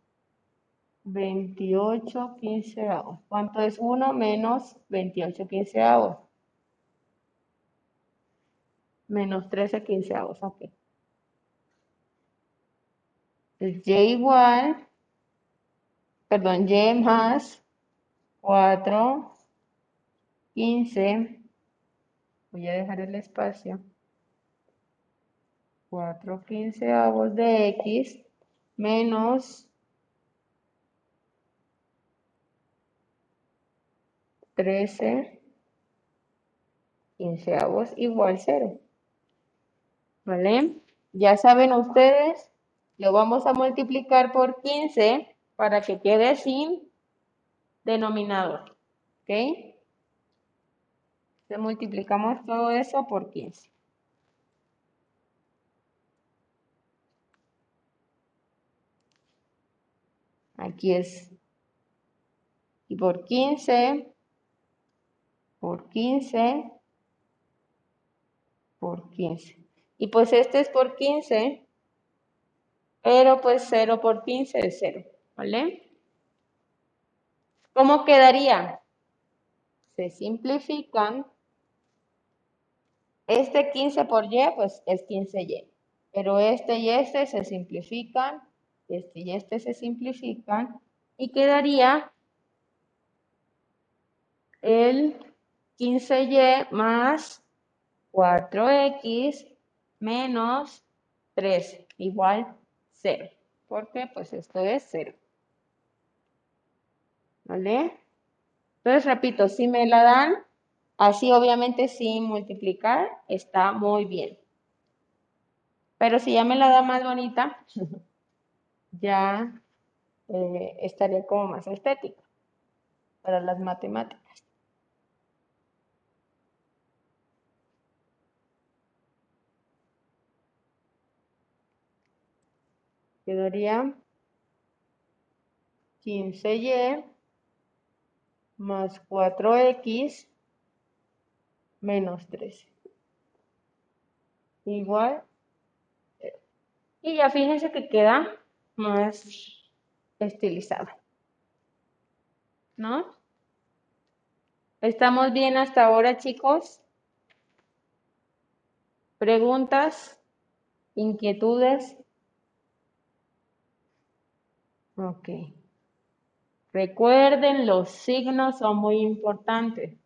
28 quinceavos. ¿Cuánto es 1 menos 28 quinceavos? Menos 13 quinceavos, ok. Y igual, perdón, y más 4, 15. Voy a dejar el espacio. 4 quinceavos de x menos 13 quinceavos igual 0. ¿Vale? Ya saben ustedes, lo vamos a multiplicar por 15 para que quede sin denominador. ¿Ok? Entonces multiplicamos todo eso por 15. Aquí es. Y por 15 por 15 por 15. Y pues este es por 15, pero pues 0 por 15 es 0, ¿vale? ¿Cómo quedaría? Se simplifican. Este 15 por y, pues es 15y. Pero este y este se simplifican, este y este se simplifican, y quedaría el 15y más 4x menos 3 igual 0. Porque pues esto es 0. ¿Vale? Entonces repito, si me la dan así obviamente sin multiplicar está muy bien. Pero si ya me la da más bonita, ya eh, estaría como más estética para las matemáticas. Quedaría 15y más 4x menos 13. Igual. Y ya fíjense que queda más estilizado. ¿No? ¿Estamos bien hasta ahora, chicos? ¿Preguntas? ¿Inquietudes? Ok. Recuerden, los signos son muy importantes.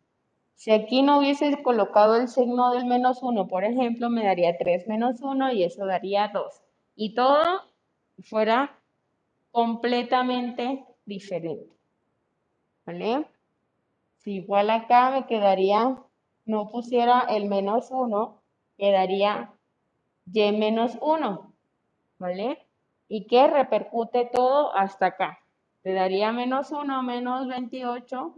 Si aquí no hubiese colocado el signo del menos 1, por ejemplo, me daría 3 menos 1 y eso daría 2. Y todo fuera completamente diferente. ¿Vale? Si igual acá me quedaría, no pusiera el menos 1, quedaría y menos 1. ¿Vale? Y que repercute todo hasta acá. Te daría menos 1 menos 28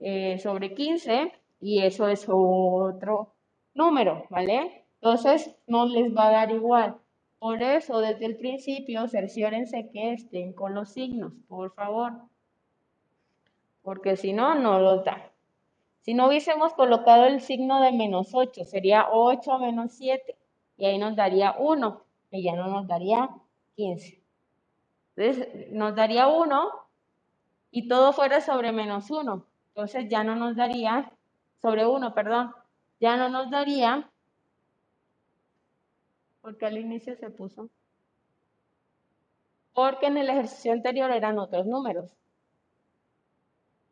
eh, sobre 15 y eso es otro número, ¿vale? Entonces no les va a dar igual. Por eso, desde el principio, cerciórense que estén con los signos, por favor. Porque si no, no los da. Si no hubiésemos colocado el signo de menos 8, sería 8 menos 7. Y ahí nos daría 1. Y ya no nos daría 15. Entonces nos daría 1 y todo fuera sobre menos 1. Entonces ya no nos daría, sobre 1, perdón, ya no nos daría, porque al inicio se puso, porque en el ejercicio anterior eran otros números.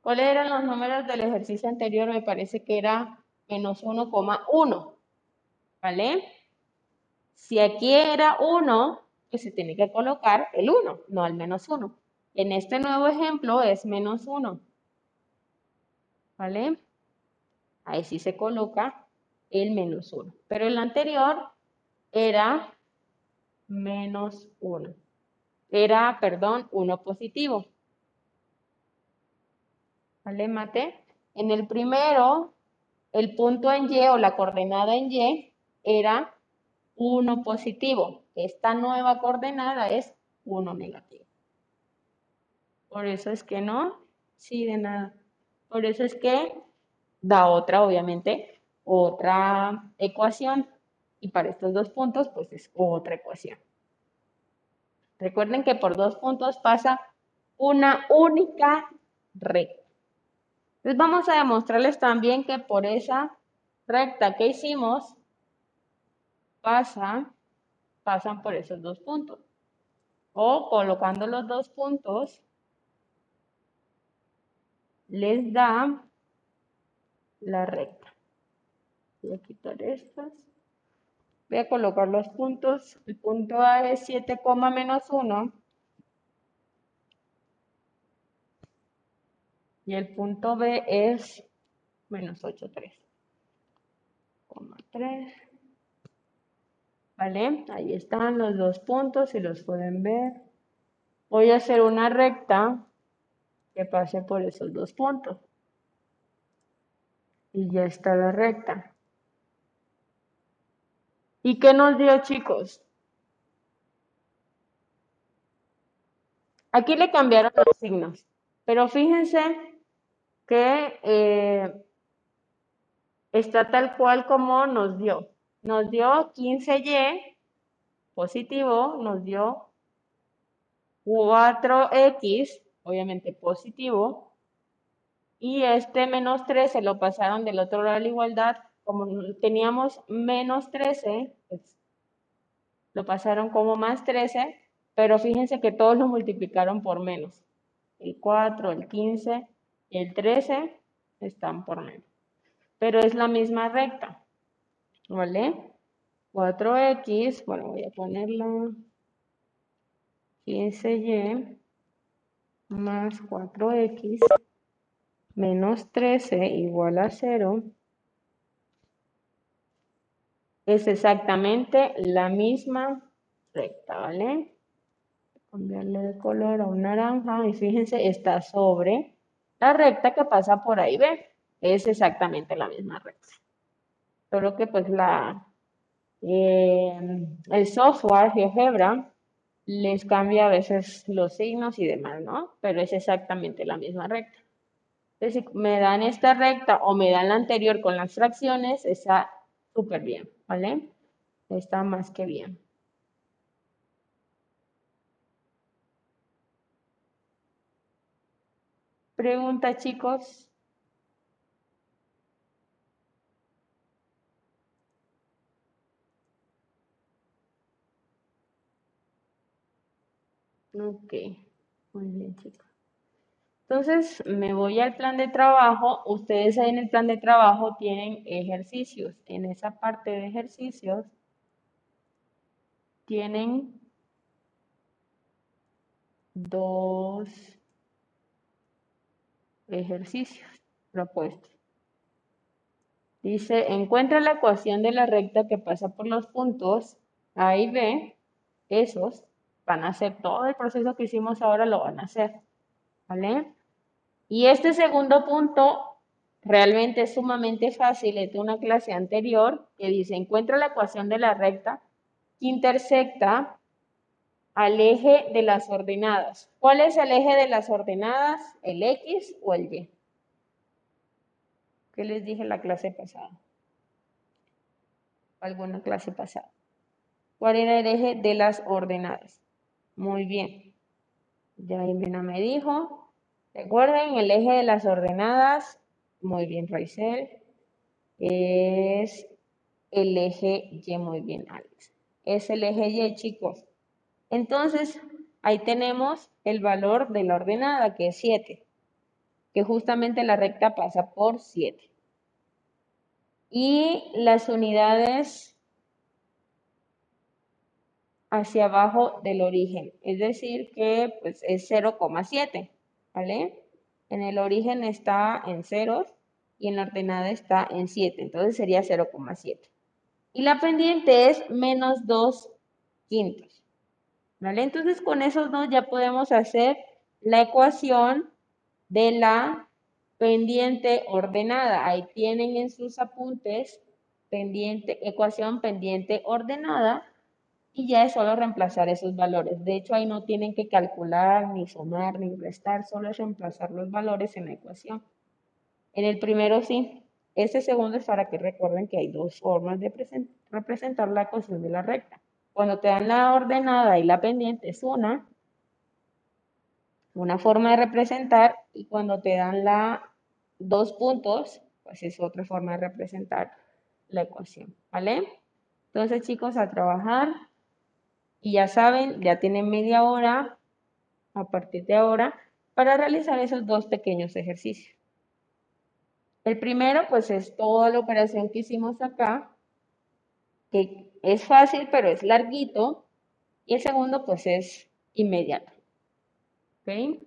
¿Cuáles eran los números del ejercicio anterior? Me parece que era menos 1,1. ¿Vale? Si aquí era 1, se tiene que colocar el 1, no al menos 1. En este nuevo ejemplo es menos 1. ¿Vale? Ahí sí se coloca el menos 1. Pero el anterior era menos 1. Era, perdón, 1 positivo. ¿Vale, mate? En el primero el punto en Y o la coordenada en Y era 1 positivo. Esta nueva coordenada es 1 negativo. Por eso es que no, sí, de nada. Por eso es que da otra, obviamente, otra ecuación. Y para estos dos puntos, pues es otra ecuación. Recuerden que por dos puntos pasa una única recta. Entonces vamos a demostrarles también que por esa recta que hicimos, pasa, pasan por esos dos puntos. O colocando los dos puntos, les da la recta. Voy a quitar estas. Voy a colocar los puntos. El punto A es 7, menos 1. Y el punto B es menos 8, 3. 3. Ahí están los dos puntos, si los pueden ver. Voy a hacer una recta que pase por esos dos puntos. Y ya está la recta. ¿Y qué nos dio, chicos? Aquí le cambiaron los signos, pero fíjense que eh, está tal cual como nos dio. Nos dio 15y positivo, nos dio 4x, obviamente positivo, y este menos 13 lo pasaron del otro lado de la igualdad como teníamos menos 13, pues, lo pasaron como más 13, pero fíjense que todos lo multiplicaron por menos. El 4, el 15 y el 13 están por menos. Pero es la misma recta, ¿vale? 4x, bueno, voy a ponerla 15y más 4x menos 13 igual a 0 es exactamente la misma recta, ¿vale? Cambiarle de color a un naranja y fíjense, está sobre la recta que pasa por ahí, ¿ve? Es exactamente la misma recta. Solo que pues la, eh, el software GeoGebra les cambia a veces los signos y demás, ¿no? Pero es exactamente la misma recta. Entonces, si me dan esta recta o me dan la anterior con las fracciones, esa súper bien, ¿vale? Está más que bien. Pregunta, chicos. Ok, muy bien, chicos. Entonces, me voy al plan de trabajo. Ustedes ahí en el plan de trabajo tienen ejercicios. En esa parte de ejercicios tienen dos ejercicios propuestos. Dice, encuentra la ecuación de la recta que pasa por los puntos A y B. Esos van a hacer todo el proceso que hicimos ahora, lo van a hacer. ¿Vale? Y este segundo punto realmente es sumamente fácil. Es de una clase anterior que dice, encuentra la ecuación de la recta que intersecta al eje de las ordenadas. ¿Cuál es el eje de las ordenadas? ¿El X o el Y? ¿Qué les dije en la clase pasada? ¿Alguna clase pasada? ¿Cuál era el eje de las ordenadas? Muy bien. Ya Jimena me dijo. Recuerden, el eje de las ordenadas, muy bien, Raizel, es el eje Y, muy bien, Alex. Es el eje Y, chicos. Entonces, ahí tenemos el valor de la ordenada, que es 7, que justamente la recta pasa por 7. Y las unidades hacia abajo del origen, es decir, que pues, es 0,7, ¿vale? En el origen está en ceros y en la ordenada está en 7, entonces sería 0,7. Y la pendiente es menos 2 quintos, ¿vale? Entonces con esos dos ya podemos hacer la ecuación de la pendiente ordenada. Ahí tienen en sus apuntes pendiente, ecuación pendiente ordenada y ya es solo reemplazar esos valores. De hecho, ahí no tienen que calcular, ni sumar, ni restar, solo es reemplazar los valores en la ecuación. En el primero sí. Este segundo es para que recuerden que hay dos formas de representar la ecuación de la recta. Cuando te dan la ordenada y la pendiente es una, una forma de representar, y cuando te dan la dos puntos, pues es otra forma de representar la ecuación, ¿vale? Entonces, chicos, a trabajar. Y ya saben, ya tienen media hora a partir de ahora para realizar esos dos pequeños ejercicios. El primero, pues es toda la operación que hicimos acá, que es fácil, pero es larguito. Y el segundo, pues es inmediato. ¿Ok?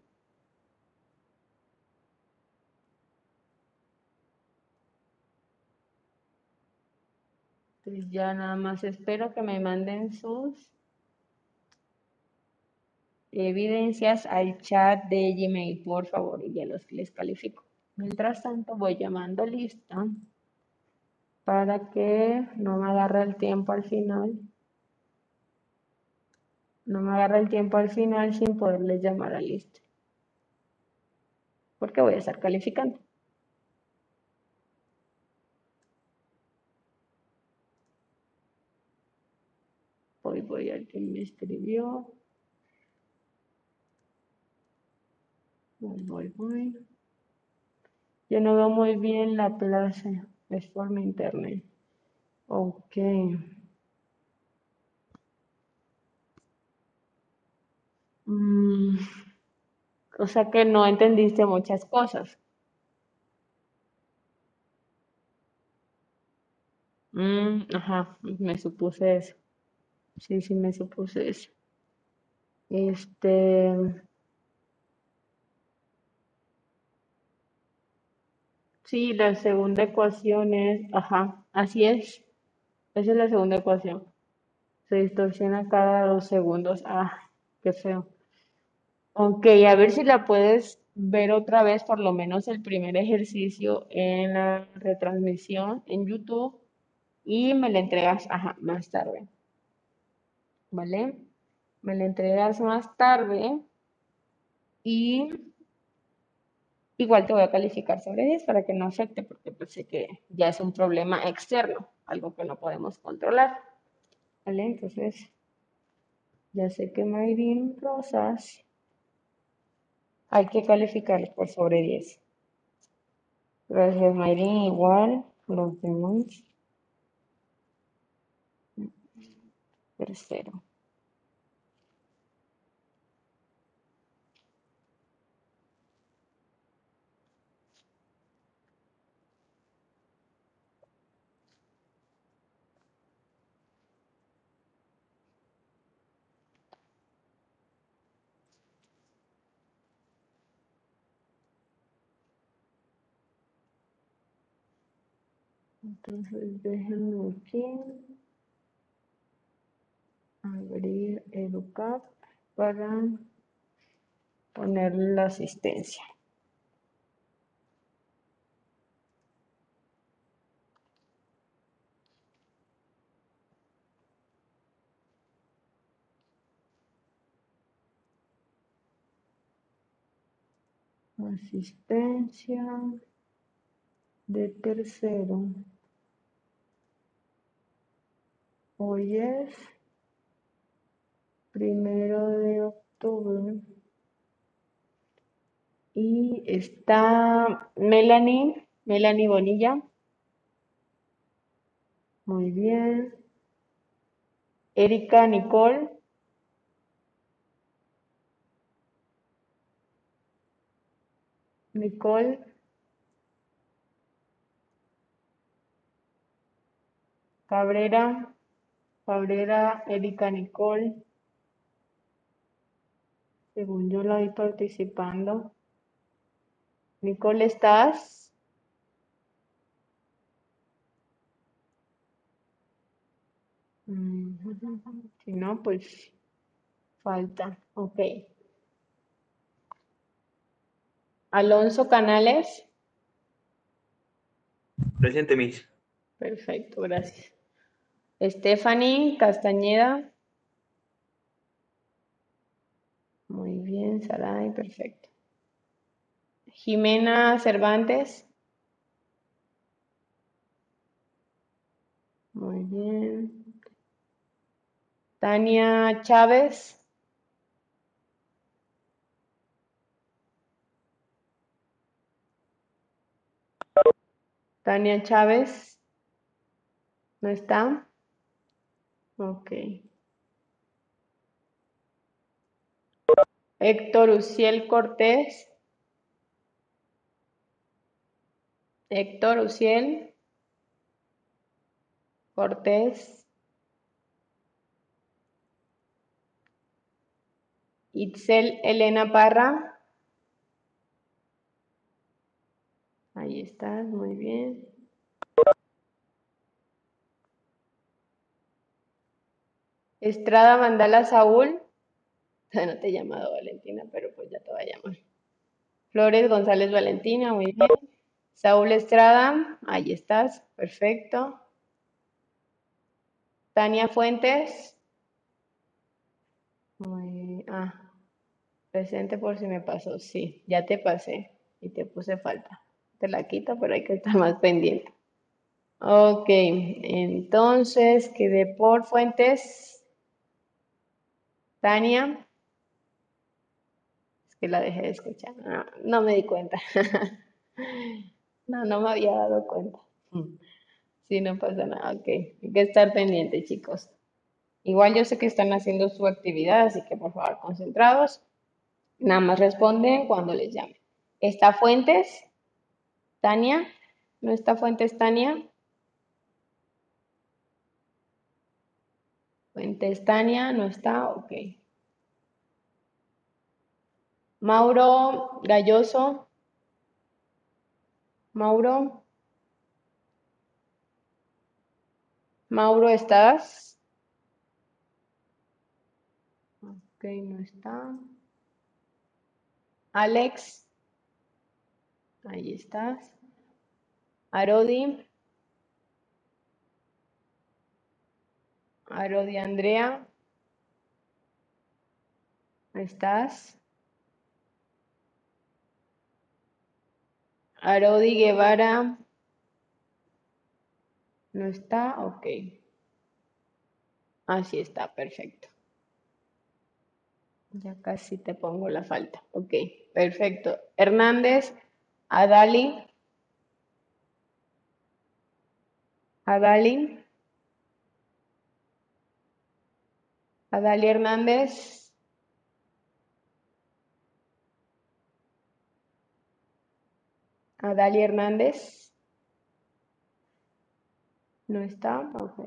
Entonces ya nada más espero que me manden sus evidencias al chat de Gmail, por favor, y ya los les califico. Mientras tanto, voy llamando lista para que no me agarre el tiempo al final. No me agarre el tiempo al final sin poderles llamar a lista. Porque voy a estar calificando. Hoy voy a que me escribió. Voy, voy, voy. Yo no veo muy bien la clase. Es por mi internet. Ok. Mm, o sea que no entendiste muchas cosas. Mm, ajá, me supuse eso. Sí, sí, me supuse eso. Este. Sí, la segunda ecuación es, ajá, así es. Esa es la segunda ecuación. Se distorsiona cada dos segundos. Ah, qué feo. Ok, a ver si la puedes ver otra vez, por lo menos el primer ejercicio en la retransmisión en YouTube y me la entregas, ajá, más tarde. ¿Vale? Me la entregas más tarde y igual te voy a calificar sobre 10 para que no afecte, porque pues sé que ya es un problema externo, algo que no podemos controlar. Entonces, ya sé que Mayrin Rosas hay que calificar por sobre 10. Gracias, Mayrin. Igual, los demás. Tercero. Entonces déjenme aquí abrir Educap para poner la asistencia. Asistencia de tercero. Hoy primero de octubre y está Melanie, Melanie Bonilla. Muy bien. Erika Nicole. Nicole. Cabrera. Cabrera, Erika Nicole. Según yo la vi participando. Nicole, ¿estás? Mm, si no, pues falta. Ok. Alonso Canales. Presente, Miss. Perfecto, gracias. Stephanie Castañeda. Muy bien, Saray, perfecto. Jimena Cervantes. Muy bien. Tania Chávez. Tania Chávez. ¿No está? Ok. Héctor Uciel Cortés. Héctor Uciel Cortés. Itzel Elena Parra. Ahí estás, muy bien. Estrada Mandala Saúl. No te he llamado Valentina, pero pues ya te voy a llamar. Flores González Valentina, muy bien. Saúl Estrada, ahí estás, perfecto. Tania Fuentes. Muy, ah, presente por si me pasó. Sí, ya te pasé y te puse falta. Te la quito, pero hay que estar más pendiente. Ok, entonces quedé por Fuentes. Tania. Es que la dejé de escuchar. No, no me di cuenta. no, no me había dado cuenta. Sí, no pasa nada. Ok, hay que estar pendiente, chicos. Igual yo sé que están haciendo su actividad, así que por favor, concentrados. Nada más responden cuando les llame. ¿Está Fuentes? Tania. ¿No está Fuentes Tania? Fuentes Tania, ¿no está? Ok. Mauro Galloso. Mauro. Mauro, ¿estás? Ok, no está. Alex. Ahí estás. Arodi. Arodi Andrea. ¿Estás? Arodi Guevara. ¿No está? Ok. Así está, perfecto. Ya casi te pongo la falta. Ok, perfecto. Hernández, Adali. Adali. Adali Hernández. Adali Hernández. ¿No está? Ok.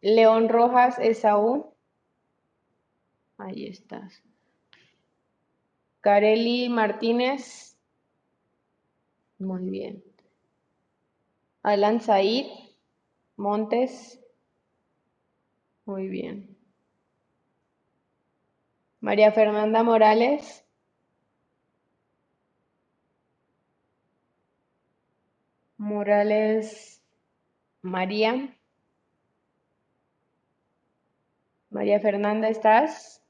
León Rojas, Esaú. Ahí estás. Careli Martínez. Muy bien. Alan Said Montes. Muy bien. María Fernanda Morales. Morales María. María Fernanda, ¿estás?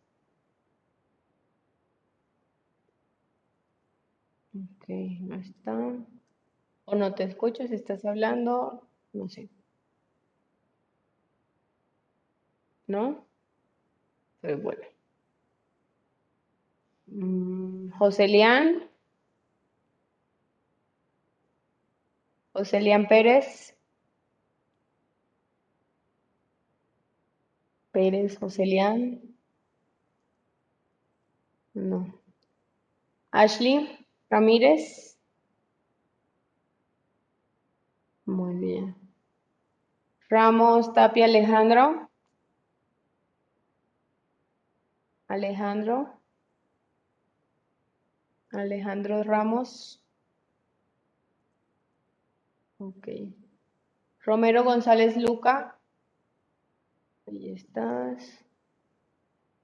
Ok, no está. O no te escucho si estás hablando, no sé. ¿No? Pues bueno. Mm, Joselian. Joselian Pérez. Pérez Joselian. No. Ashley Ramírez. Muy bien. Ramos Tapia Alejandro. Alejandro. Alejandro Ramos. Ok. Romero González Luca. Ahí estás.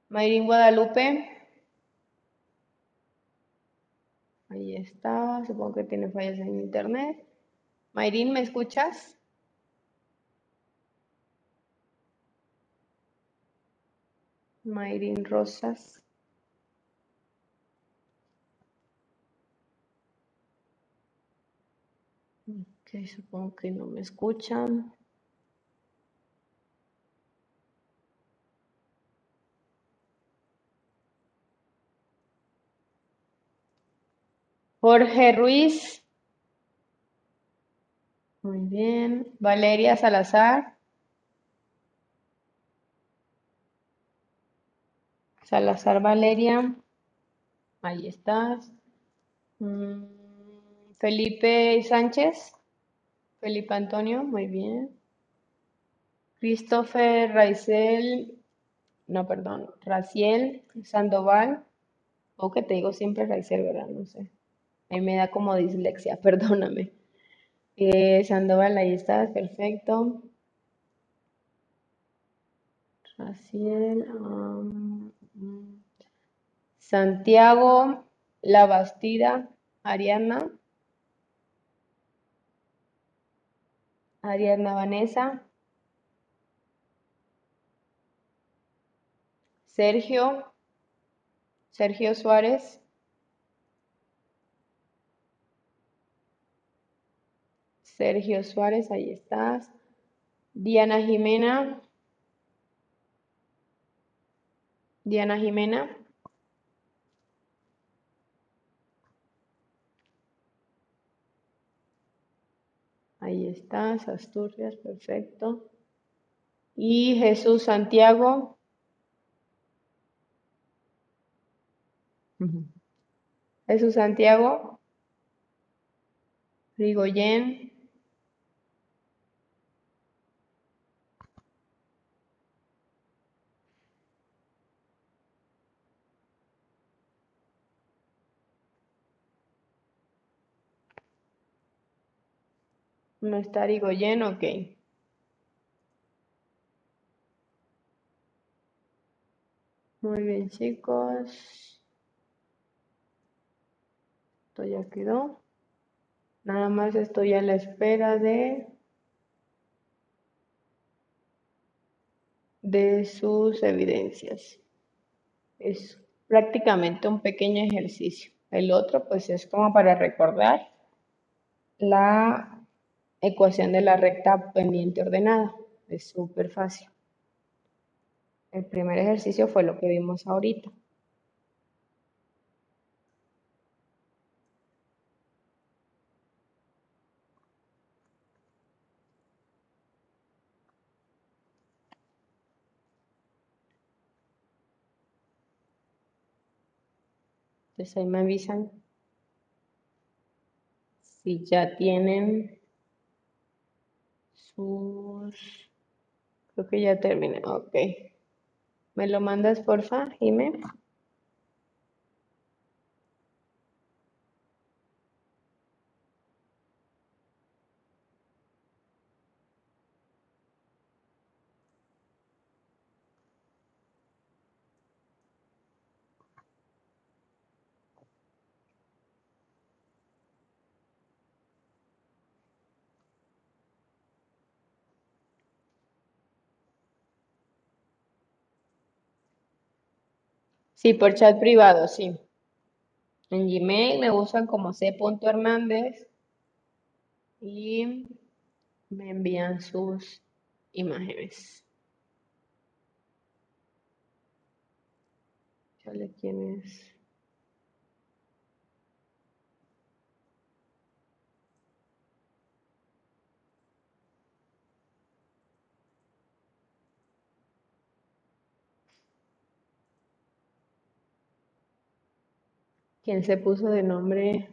Mayrín Guadalupe. Ahí está, supongo que tiene fallas en internet. Mayrin, ¿me escuchas? Mayrin Rosas. Ok, supongo que no me escuchan. Jorge Ruiz. Muy bien. Valeria Salazar. Salazar Valeria. Ahí estás. Mm, Felipe Sánchez. Felipe Antonio, muy bien. Christopher Raizel, no, perdón, Raciel Sandoval. O que te digo siempre Raizel, ¿verdad? No sé. Ahí me da como dislexia, perdóname. Eh, Sandoval, ahí estás, perfecto. Raciel. Um, Santiago, La Bastida, Ariana. Ariadna Vanessa. Sergio. Sergio Suárez. Sergio Suárez, ahí estás. Diana Jimena. Diana Jimena. Ahí estás, Asturias, perfecto. Y Jesús Santiago. Jesús Santiago. Rigoyen. No está Rigoyen, ok. Muy bien, chicos. Esto ya quedó. Nada más estoy a la espera de de sus evidencias. Es prácticamente un pequeño ejercicio. El otro pues es como para recordar la ecuación de la recta pendiente ordenada. Es súper fácil. El primer ejercicio fue lo que vimos ahorita. Entonces ahí me avisan si ya tienen Creo que ya terminé. Ok. ¿Me lo mandas, porfa, Jimé? Sí, por chat privado, sí. En Gmail me usan como c.hernández y me envían sus imágenes. Sale quién es. ¿Quién se puso de nombre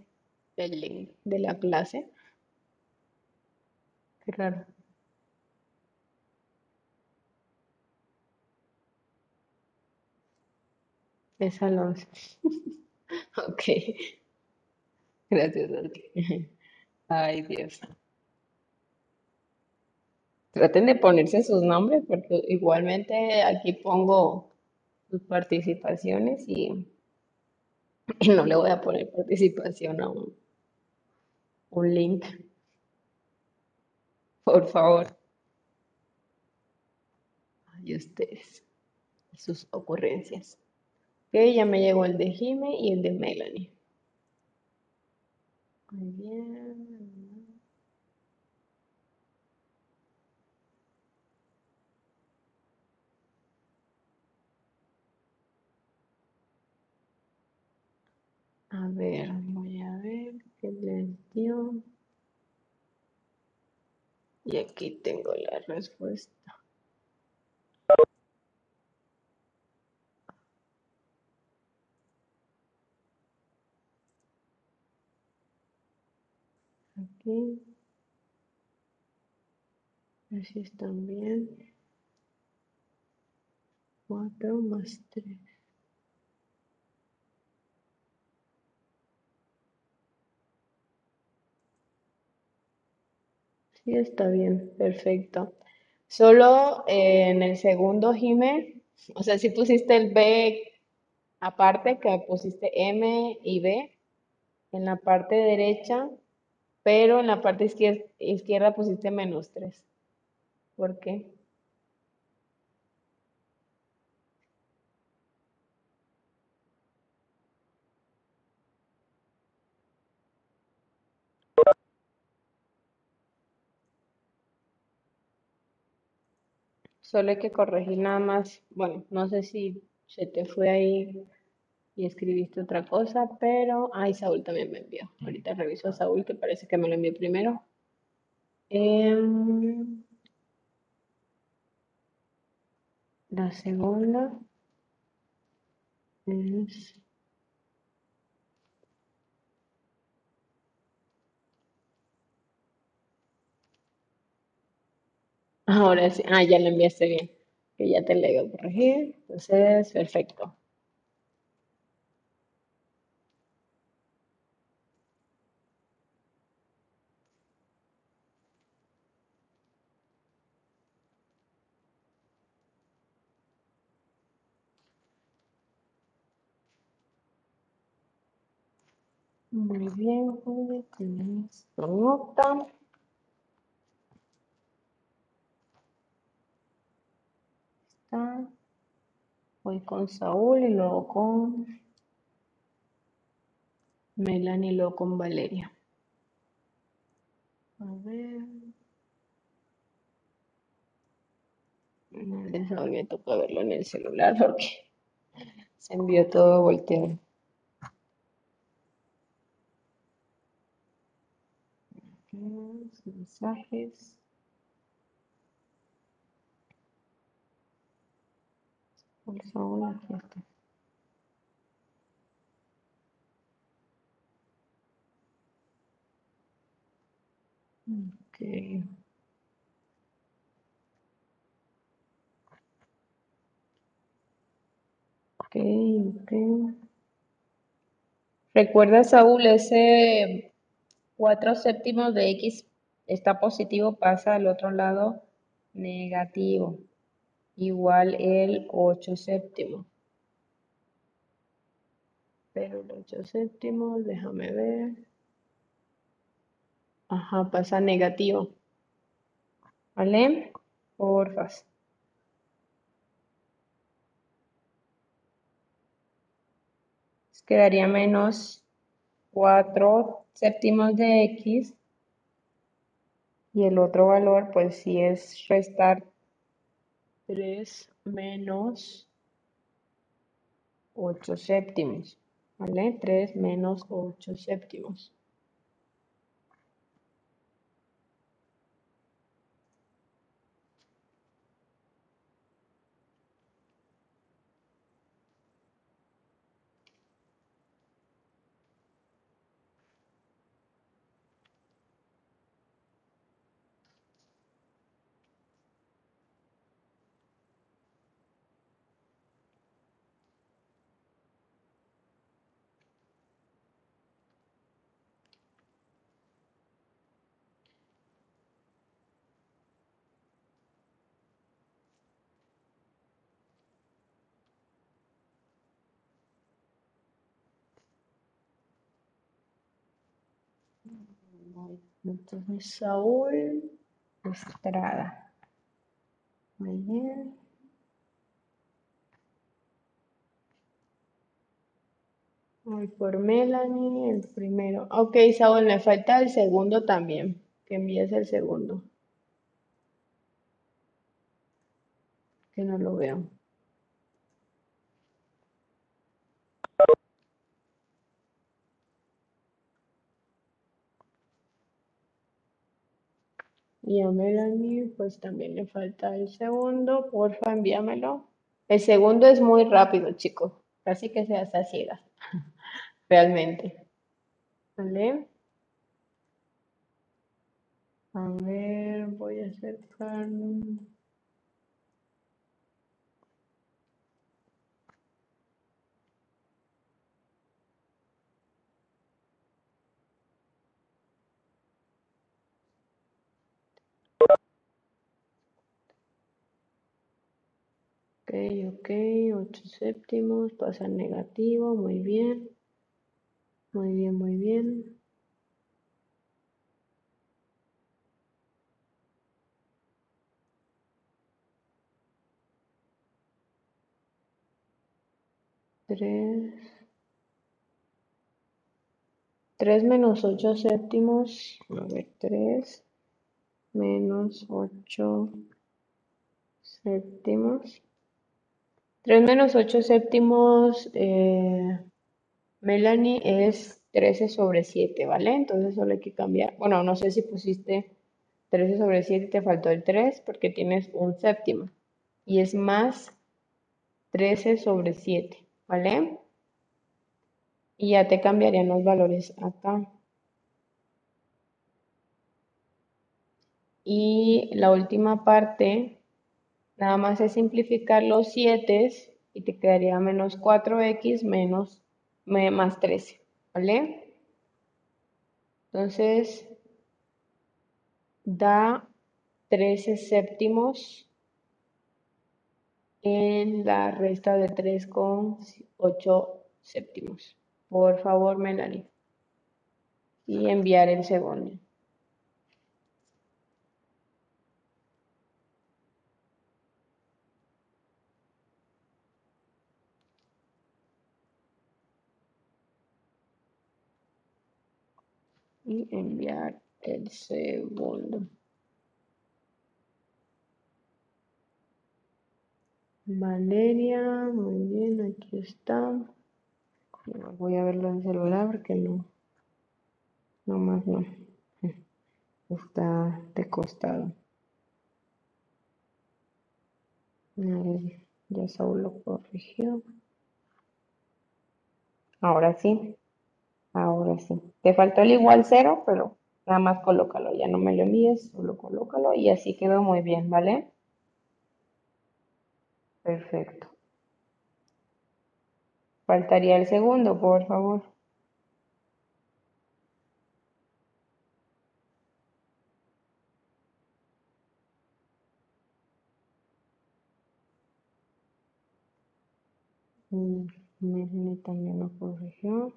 el link de la clase? Qué raro. Es Alonso. ok. Gracias, Ay, Dios. Traten de ponerse sus nombres porque igualmente aquí pongo sus participaciones Y no le voy a poner participación a un, link, por favor. Y ustedes, sus ocurrencias. Ok, ya me llegó el de Jime y el de Melanie. Muy bien. A ver, voy a ver qué les dio. Y aquí tengo la respuesta. Aquí. A ver si están bien. 4 más 3. Sí, está bien, perfecto. Solo eh, en el segundo, Jime, o sea, si pusiste el B aparte, que pusiste M y B en la parte derecha, pero en la parte izquierda, izquierda pusiste menos 3. ¿Por qué? Solo hay que corregir nada más. Bueno, no sé si se te fue ahí y escribiste otra cosa, pero. Ay, Saúl también me envió. Ahorita reviso a Saúl, que parece que me lo envió primero. Em, la segunda es. Ahora sí. Ah, ya lo enviaste bien. Que ya te le a corregir. Entonces, perfecto. Muy bien, tienes tu nota. Está. Voy con Saúl y luego con Melanie y luego con Valeria. A ver. De Saúl me toca verlo en el celular porque se envió todo volteado. Mensajes. Favor, aquí está. Ok. Ok, ok. Recuerda, Saúl, ese 4 séptimos de x está positivo, pasa al otro lado negativo. Igual el 8 séptimos. Pero el 8 séptimos, déjame ver. Ajá, pasa negativo. ¿Vale? Porfa. Quedaría menos 4 séptimos de x. Y el otro valor, pues si es restar 3 menos 8 séptimos. ¿Vale? 3 menos 8 séptimos. Entonces, Saúl Estrada. Muy bien. Voy por Melanie, el primero. Ok, Saúl, me falta el segundo también. Que envíes el segundo. Que no lo veo. Y a Melanie, pues también le falta el segundo. Porfa, envíamelo. El segundo es muy rápido, chicos. Casi que se hace. Realmente. A ver, voy a acercar. Ok, ok, 8 séptimos, pasa negativo, muy bien. Muy bien, muy bien. Tres. Tres menos ocho séptimos. Tres menos ocho séptimos. 3 menos 8 séptimos, eh, Melanie, es 13 sobre 7, ¿vale? Entonces solo hay que cambiar. Bueno, no sé si pusiste 13 sobre 7 y te faltó el 3 porque tienes un séptimo. Y es más 13 sobre 7, ¿vale? Y ya te cambiarían los valores acá. Y la última parte Nada más es simplificar los 7 y te quedaría menos 4x menos más 13, ¿vale? Entonces, da 13 séptimos en la resta de 3 con 8 séptimos. Por favor, Melanie. Y enviar el segundo. Enviar el segundo. Valeria, muy bien, aquí está. Voy a verlo en celular porque no, no más no. Está de costado. ya Saúl lo corrigió. Ahora sí. Ahora sí. Te faltó el igual cero, pero nada más colócalo. Ya no me lo envíes, solo colócalo y así quedó muy bien, ¿vale? Perfecto. Faltaría el segundo, por favor. Mm, me también lo corrigió.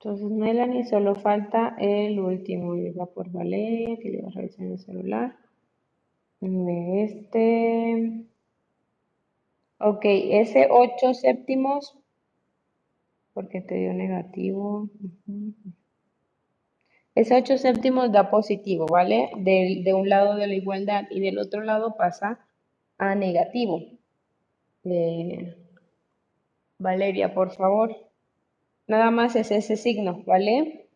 Entonces, Melanie, solo falta el último. Va por Valeria, que le va a revisar en el celular. De este. Ok, ese 8 séptimos, porque te dio negativo. Ese 8 séptimos da positivo, ¿vale? Del- de un lado de la igualdad y del otro lado pasa a negativo. Eh, Valeria, por favor. Nada más es ese signo, ¿vale?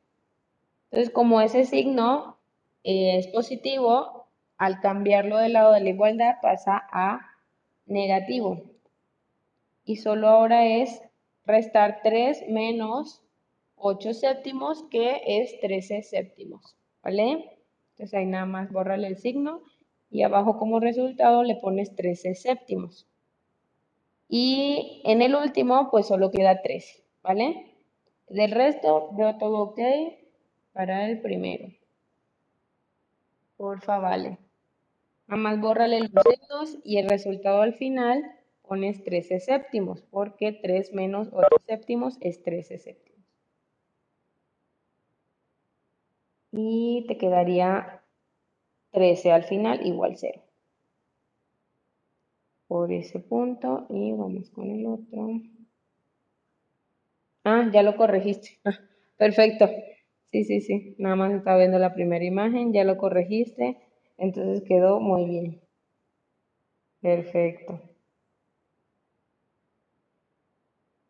Entonces, como ese signo eh, es positivo, al cambiarlo del lado de la igualdad pasa a negativo. Y solo ahora es restar 3 menos 8 séptimos, que es 13 séptimos, ¿vale? Entonces ahí nada más bórrale el signo y abajo como resultado le pones 13 séptimos. Y en el último, pues solo queda 13, ¿vale? Del resto, veo todo ok para el primero. Porfa, vale. Nada más bórrale los signos y el resultado al final pones 13 séptimos, porque 3 menos 8 séptimos es 13 séptimos. Y te quedaría 13 al final igual 0. Por ese punto y vamos con el otro. Ah, ya lo corregiste. Ah, perfecto. Sí, sí, sí. Nada más estaba viendo la primera imagen, ya lo corregiste. Entonces quedó muy bien. Perfecto.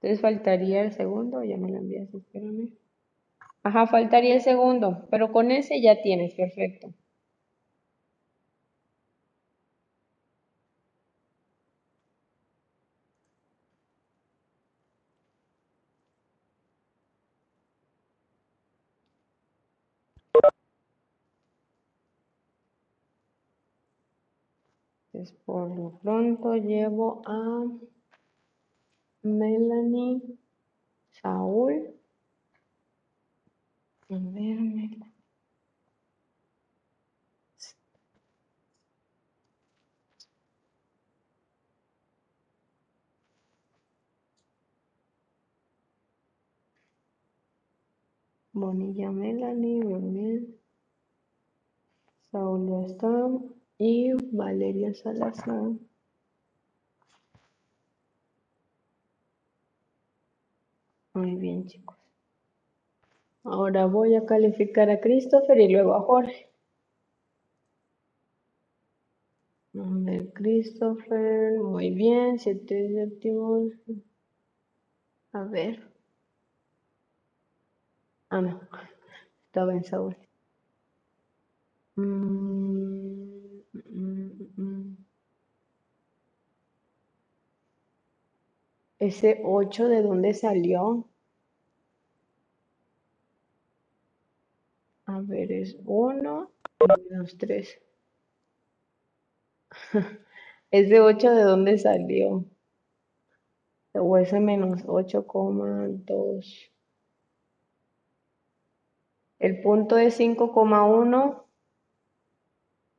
Entonces faltaría el segundo, ya me lo envías, espérame. Ajá, faltaría el segundo, pero con ese ya tienes, perfecto. Entonces por lo pronto llevo a Melanie, Saúl. A ver, Mel- Bonilla Melanie, bien. Saúl ya está. Y Valeria Salazar. Muy bien, chicos. Ahora voy a calificar a Christopher y luego a Jorge. A ver, Christopher, muy bien, siete séptimos. A ver. Ah, no, estaba en Saúl. Mm. Ese 8, ¿de dónde salió? A ver, es 1 menos 3. Ese 8, ¿de dónde salió? O ese menos 8,2. El punto es 5,1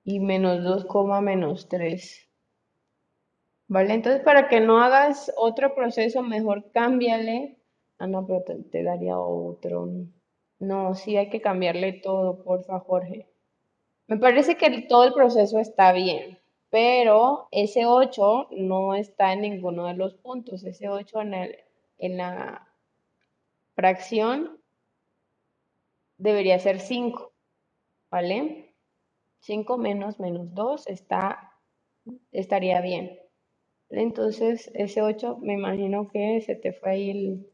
y menos 2, menos 3. ¿Vale? Entonces, para que no hagas otro proceso, mejor cámbiale. Ah, no, pero te, daría otro. No, sí hay que cambiarle todo, porfa, Jorge. Me parece que todo el proceso está bien, pero ese 8 no está en ninguno de los puntos. Ese 8 en, el, en la fracción debería ser 5, ¿vale? 5 menos menos 2 está, estaría bien. Entonces, ese 8 me imagino que se te fue ahí el,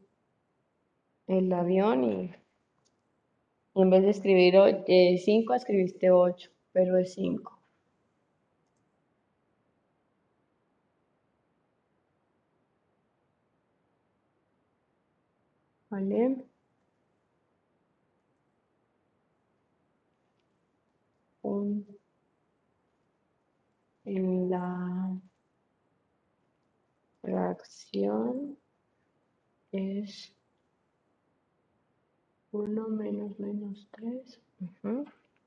el avión y, y en vez de escribir 5, escribiste 8, pero es 5. ¿Vale? Un- en la fracción es 1 menos menos 3.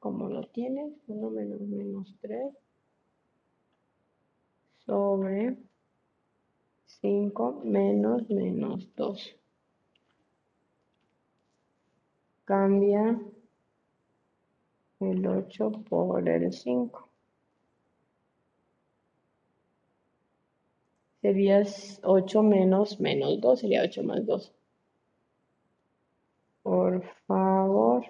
¿Cómo lo tienes? 1 menos menos 3 sobre 5 menos menos 2. Cambia el 8 por el 5. Sería 8 menos menos 2, sería 8 más 2. Por favor.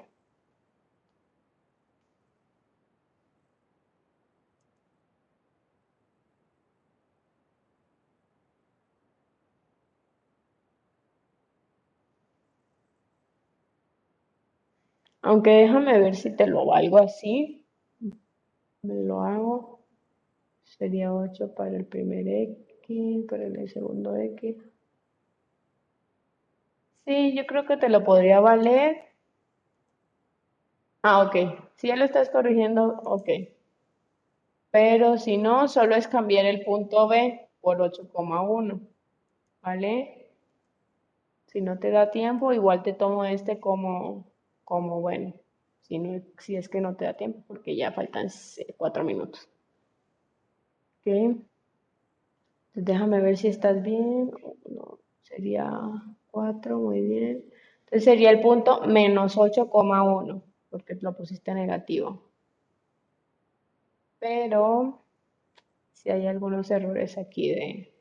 Aunque déjame ver si te lo valgo así. Me lo hago. Sería 8 para el primer X, para el segundo X. Sí, yo creo que te lo podría valer. Ah, ok. Si ya lo estás corrigiendo, ok. Pero si no, solo es cambiar el punto B por 8,1. ¿Vale? Si no te da tiempo, igual te tomo este como como bueno, si, no, si es que no te da tiempo, porque ya faltan cuatro minutos. Ok. Entonces déjame ver si estás bien. Sería 4, muy bien. Entonces sería el punto menos 8,1, porque lo pusiste negativo. Pero si hay algunos errores aquí de,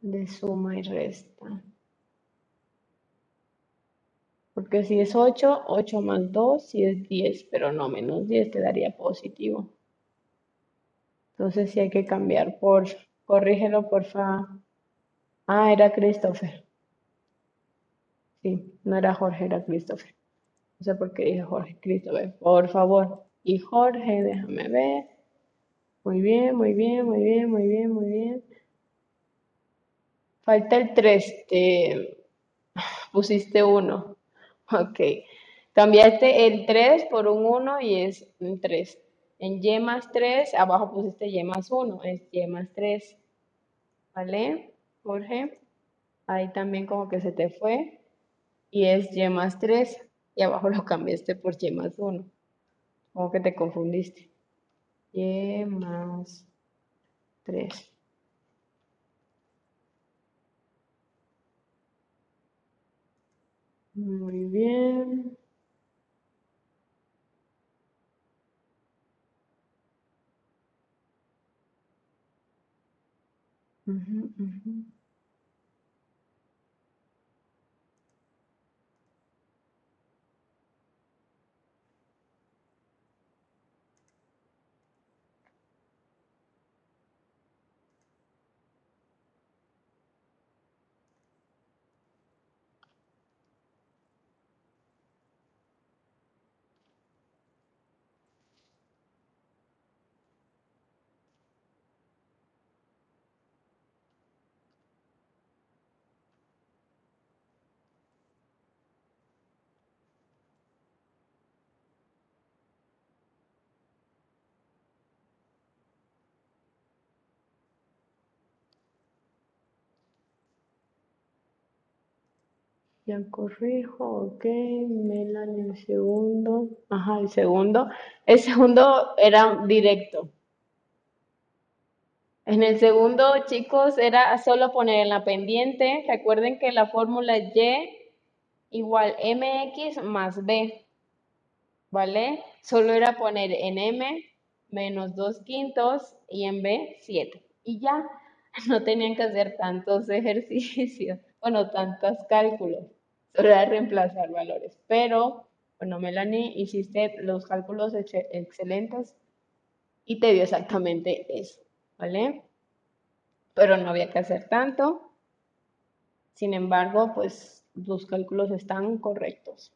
de suma y resta. Porque si es 8, 8 más 2, si es 10, pero no, menos 10 te daría positivo. Entonces sí hay que cambiar por, corrígelo porfa. Ah, era Christopher. Sí, no era Jorge, era Christopher. No sé por qué dije Jorge, Christopher. Por favor. Y Jorge, déjame ver. Muy bien, muy bien, muy bien, muy bien, muy bien. Falta el 3. Te pusiste 1. Ok. Cambiaste el 3 por un 1 y es un 3. En y más 3, abajo pusiste y más 1, es y más 3. ¿Vale, Jorge? Ahí también como que se te fue. Y es y más 3. Y abajo lo cambiaste por y más 1. Como que te confundiste. Y más 3. Muy bien. Ujú. Ya corrijo, ok. Melanie, el segundo. Ajá, el segundo. El segundo era directo. En el segundo, chicos, era solo poner en la pendiente. Recuerden que la fórmula Y igual mx más b. ¿Vale? Solo era poner en m menos 2 quintos y en b 7. Y ya, no tenían que hacer tantos ejercicios, bueno, tantos cálculos solo era reemplazar valores. Pero, bueno, Melanie, hiciste los cálculos excelentes y te dio exactamente eso, ¿vale? Pero no había que hacer tanto. Sin embargo, pues tus cálculos están correctos.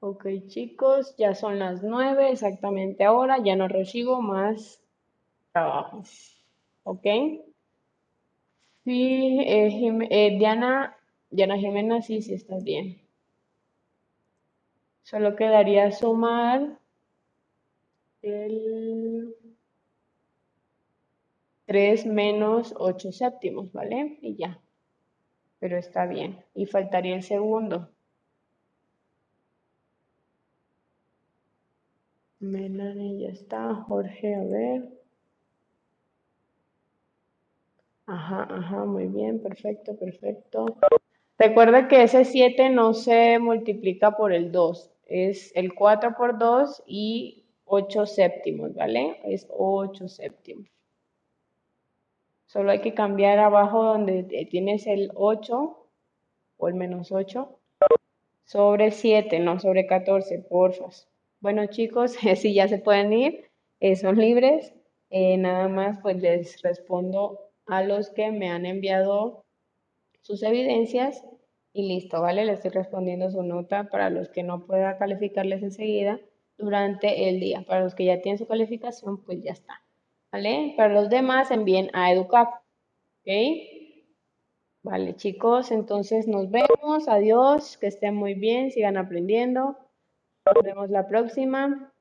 Ok, chicos, ya son las nueve exactamente ahora, ya no recibo más trabajo. ¿Ok? Sí, eh, eh, Diana, Diana Jimena, sí, sí estás bien. Solo quedaría sumar el 3 menos 8 séptimos, ¿vale? Y ya pero está bien. Y faltaría el segundo. Melanie ya está, Jorge, a ver. Ajá, ajá, muy bien, perfecto, perfecto. Recuerda que ese 7 no se multiplica por el 2, es el 4 por 2 y 8 séptimos, ¿vale? Es 8 séptimos. Solo hay que cambiar abajo donde tienes el 8 o el menos 8 sobre 7, no sobre 14, porfa. Bueno chicos, si ya se pueden ir, eh, son libres. Eh, nada más pues les respondo a los que me han enviado sus evidencias y listo, ¿vale? Le estoy respondiendo su nota para los que no pueda calificarles enseguida durante el día. Para los que ya tienen su calificación, pues ya está, ¿vale? Para los demás envíen a educar, ¿ok? Vale, chicos, entonces nos vemos. Adiós, que estén muy bien, sigan aprendiendo. Nos vemos la próxima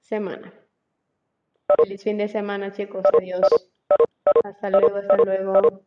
semana. Feliz fin de semana, chicos. Adiós. Hasta luego, hasta luego.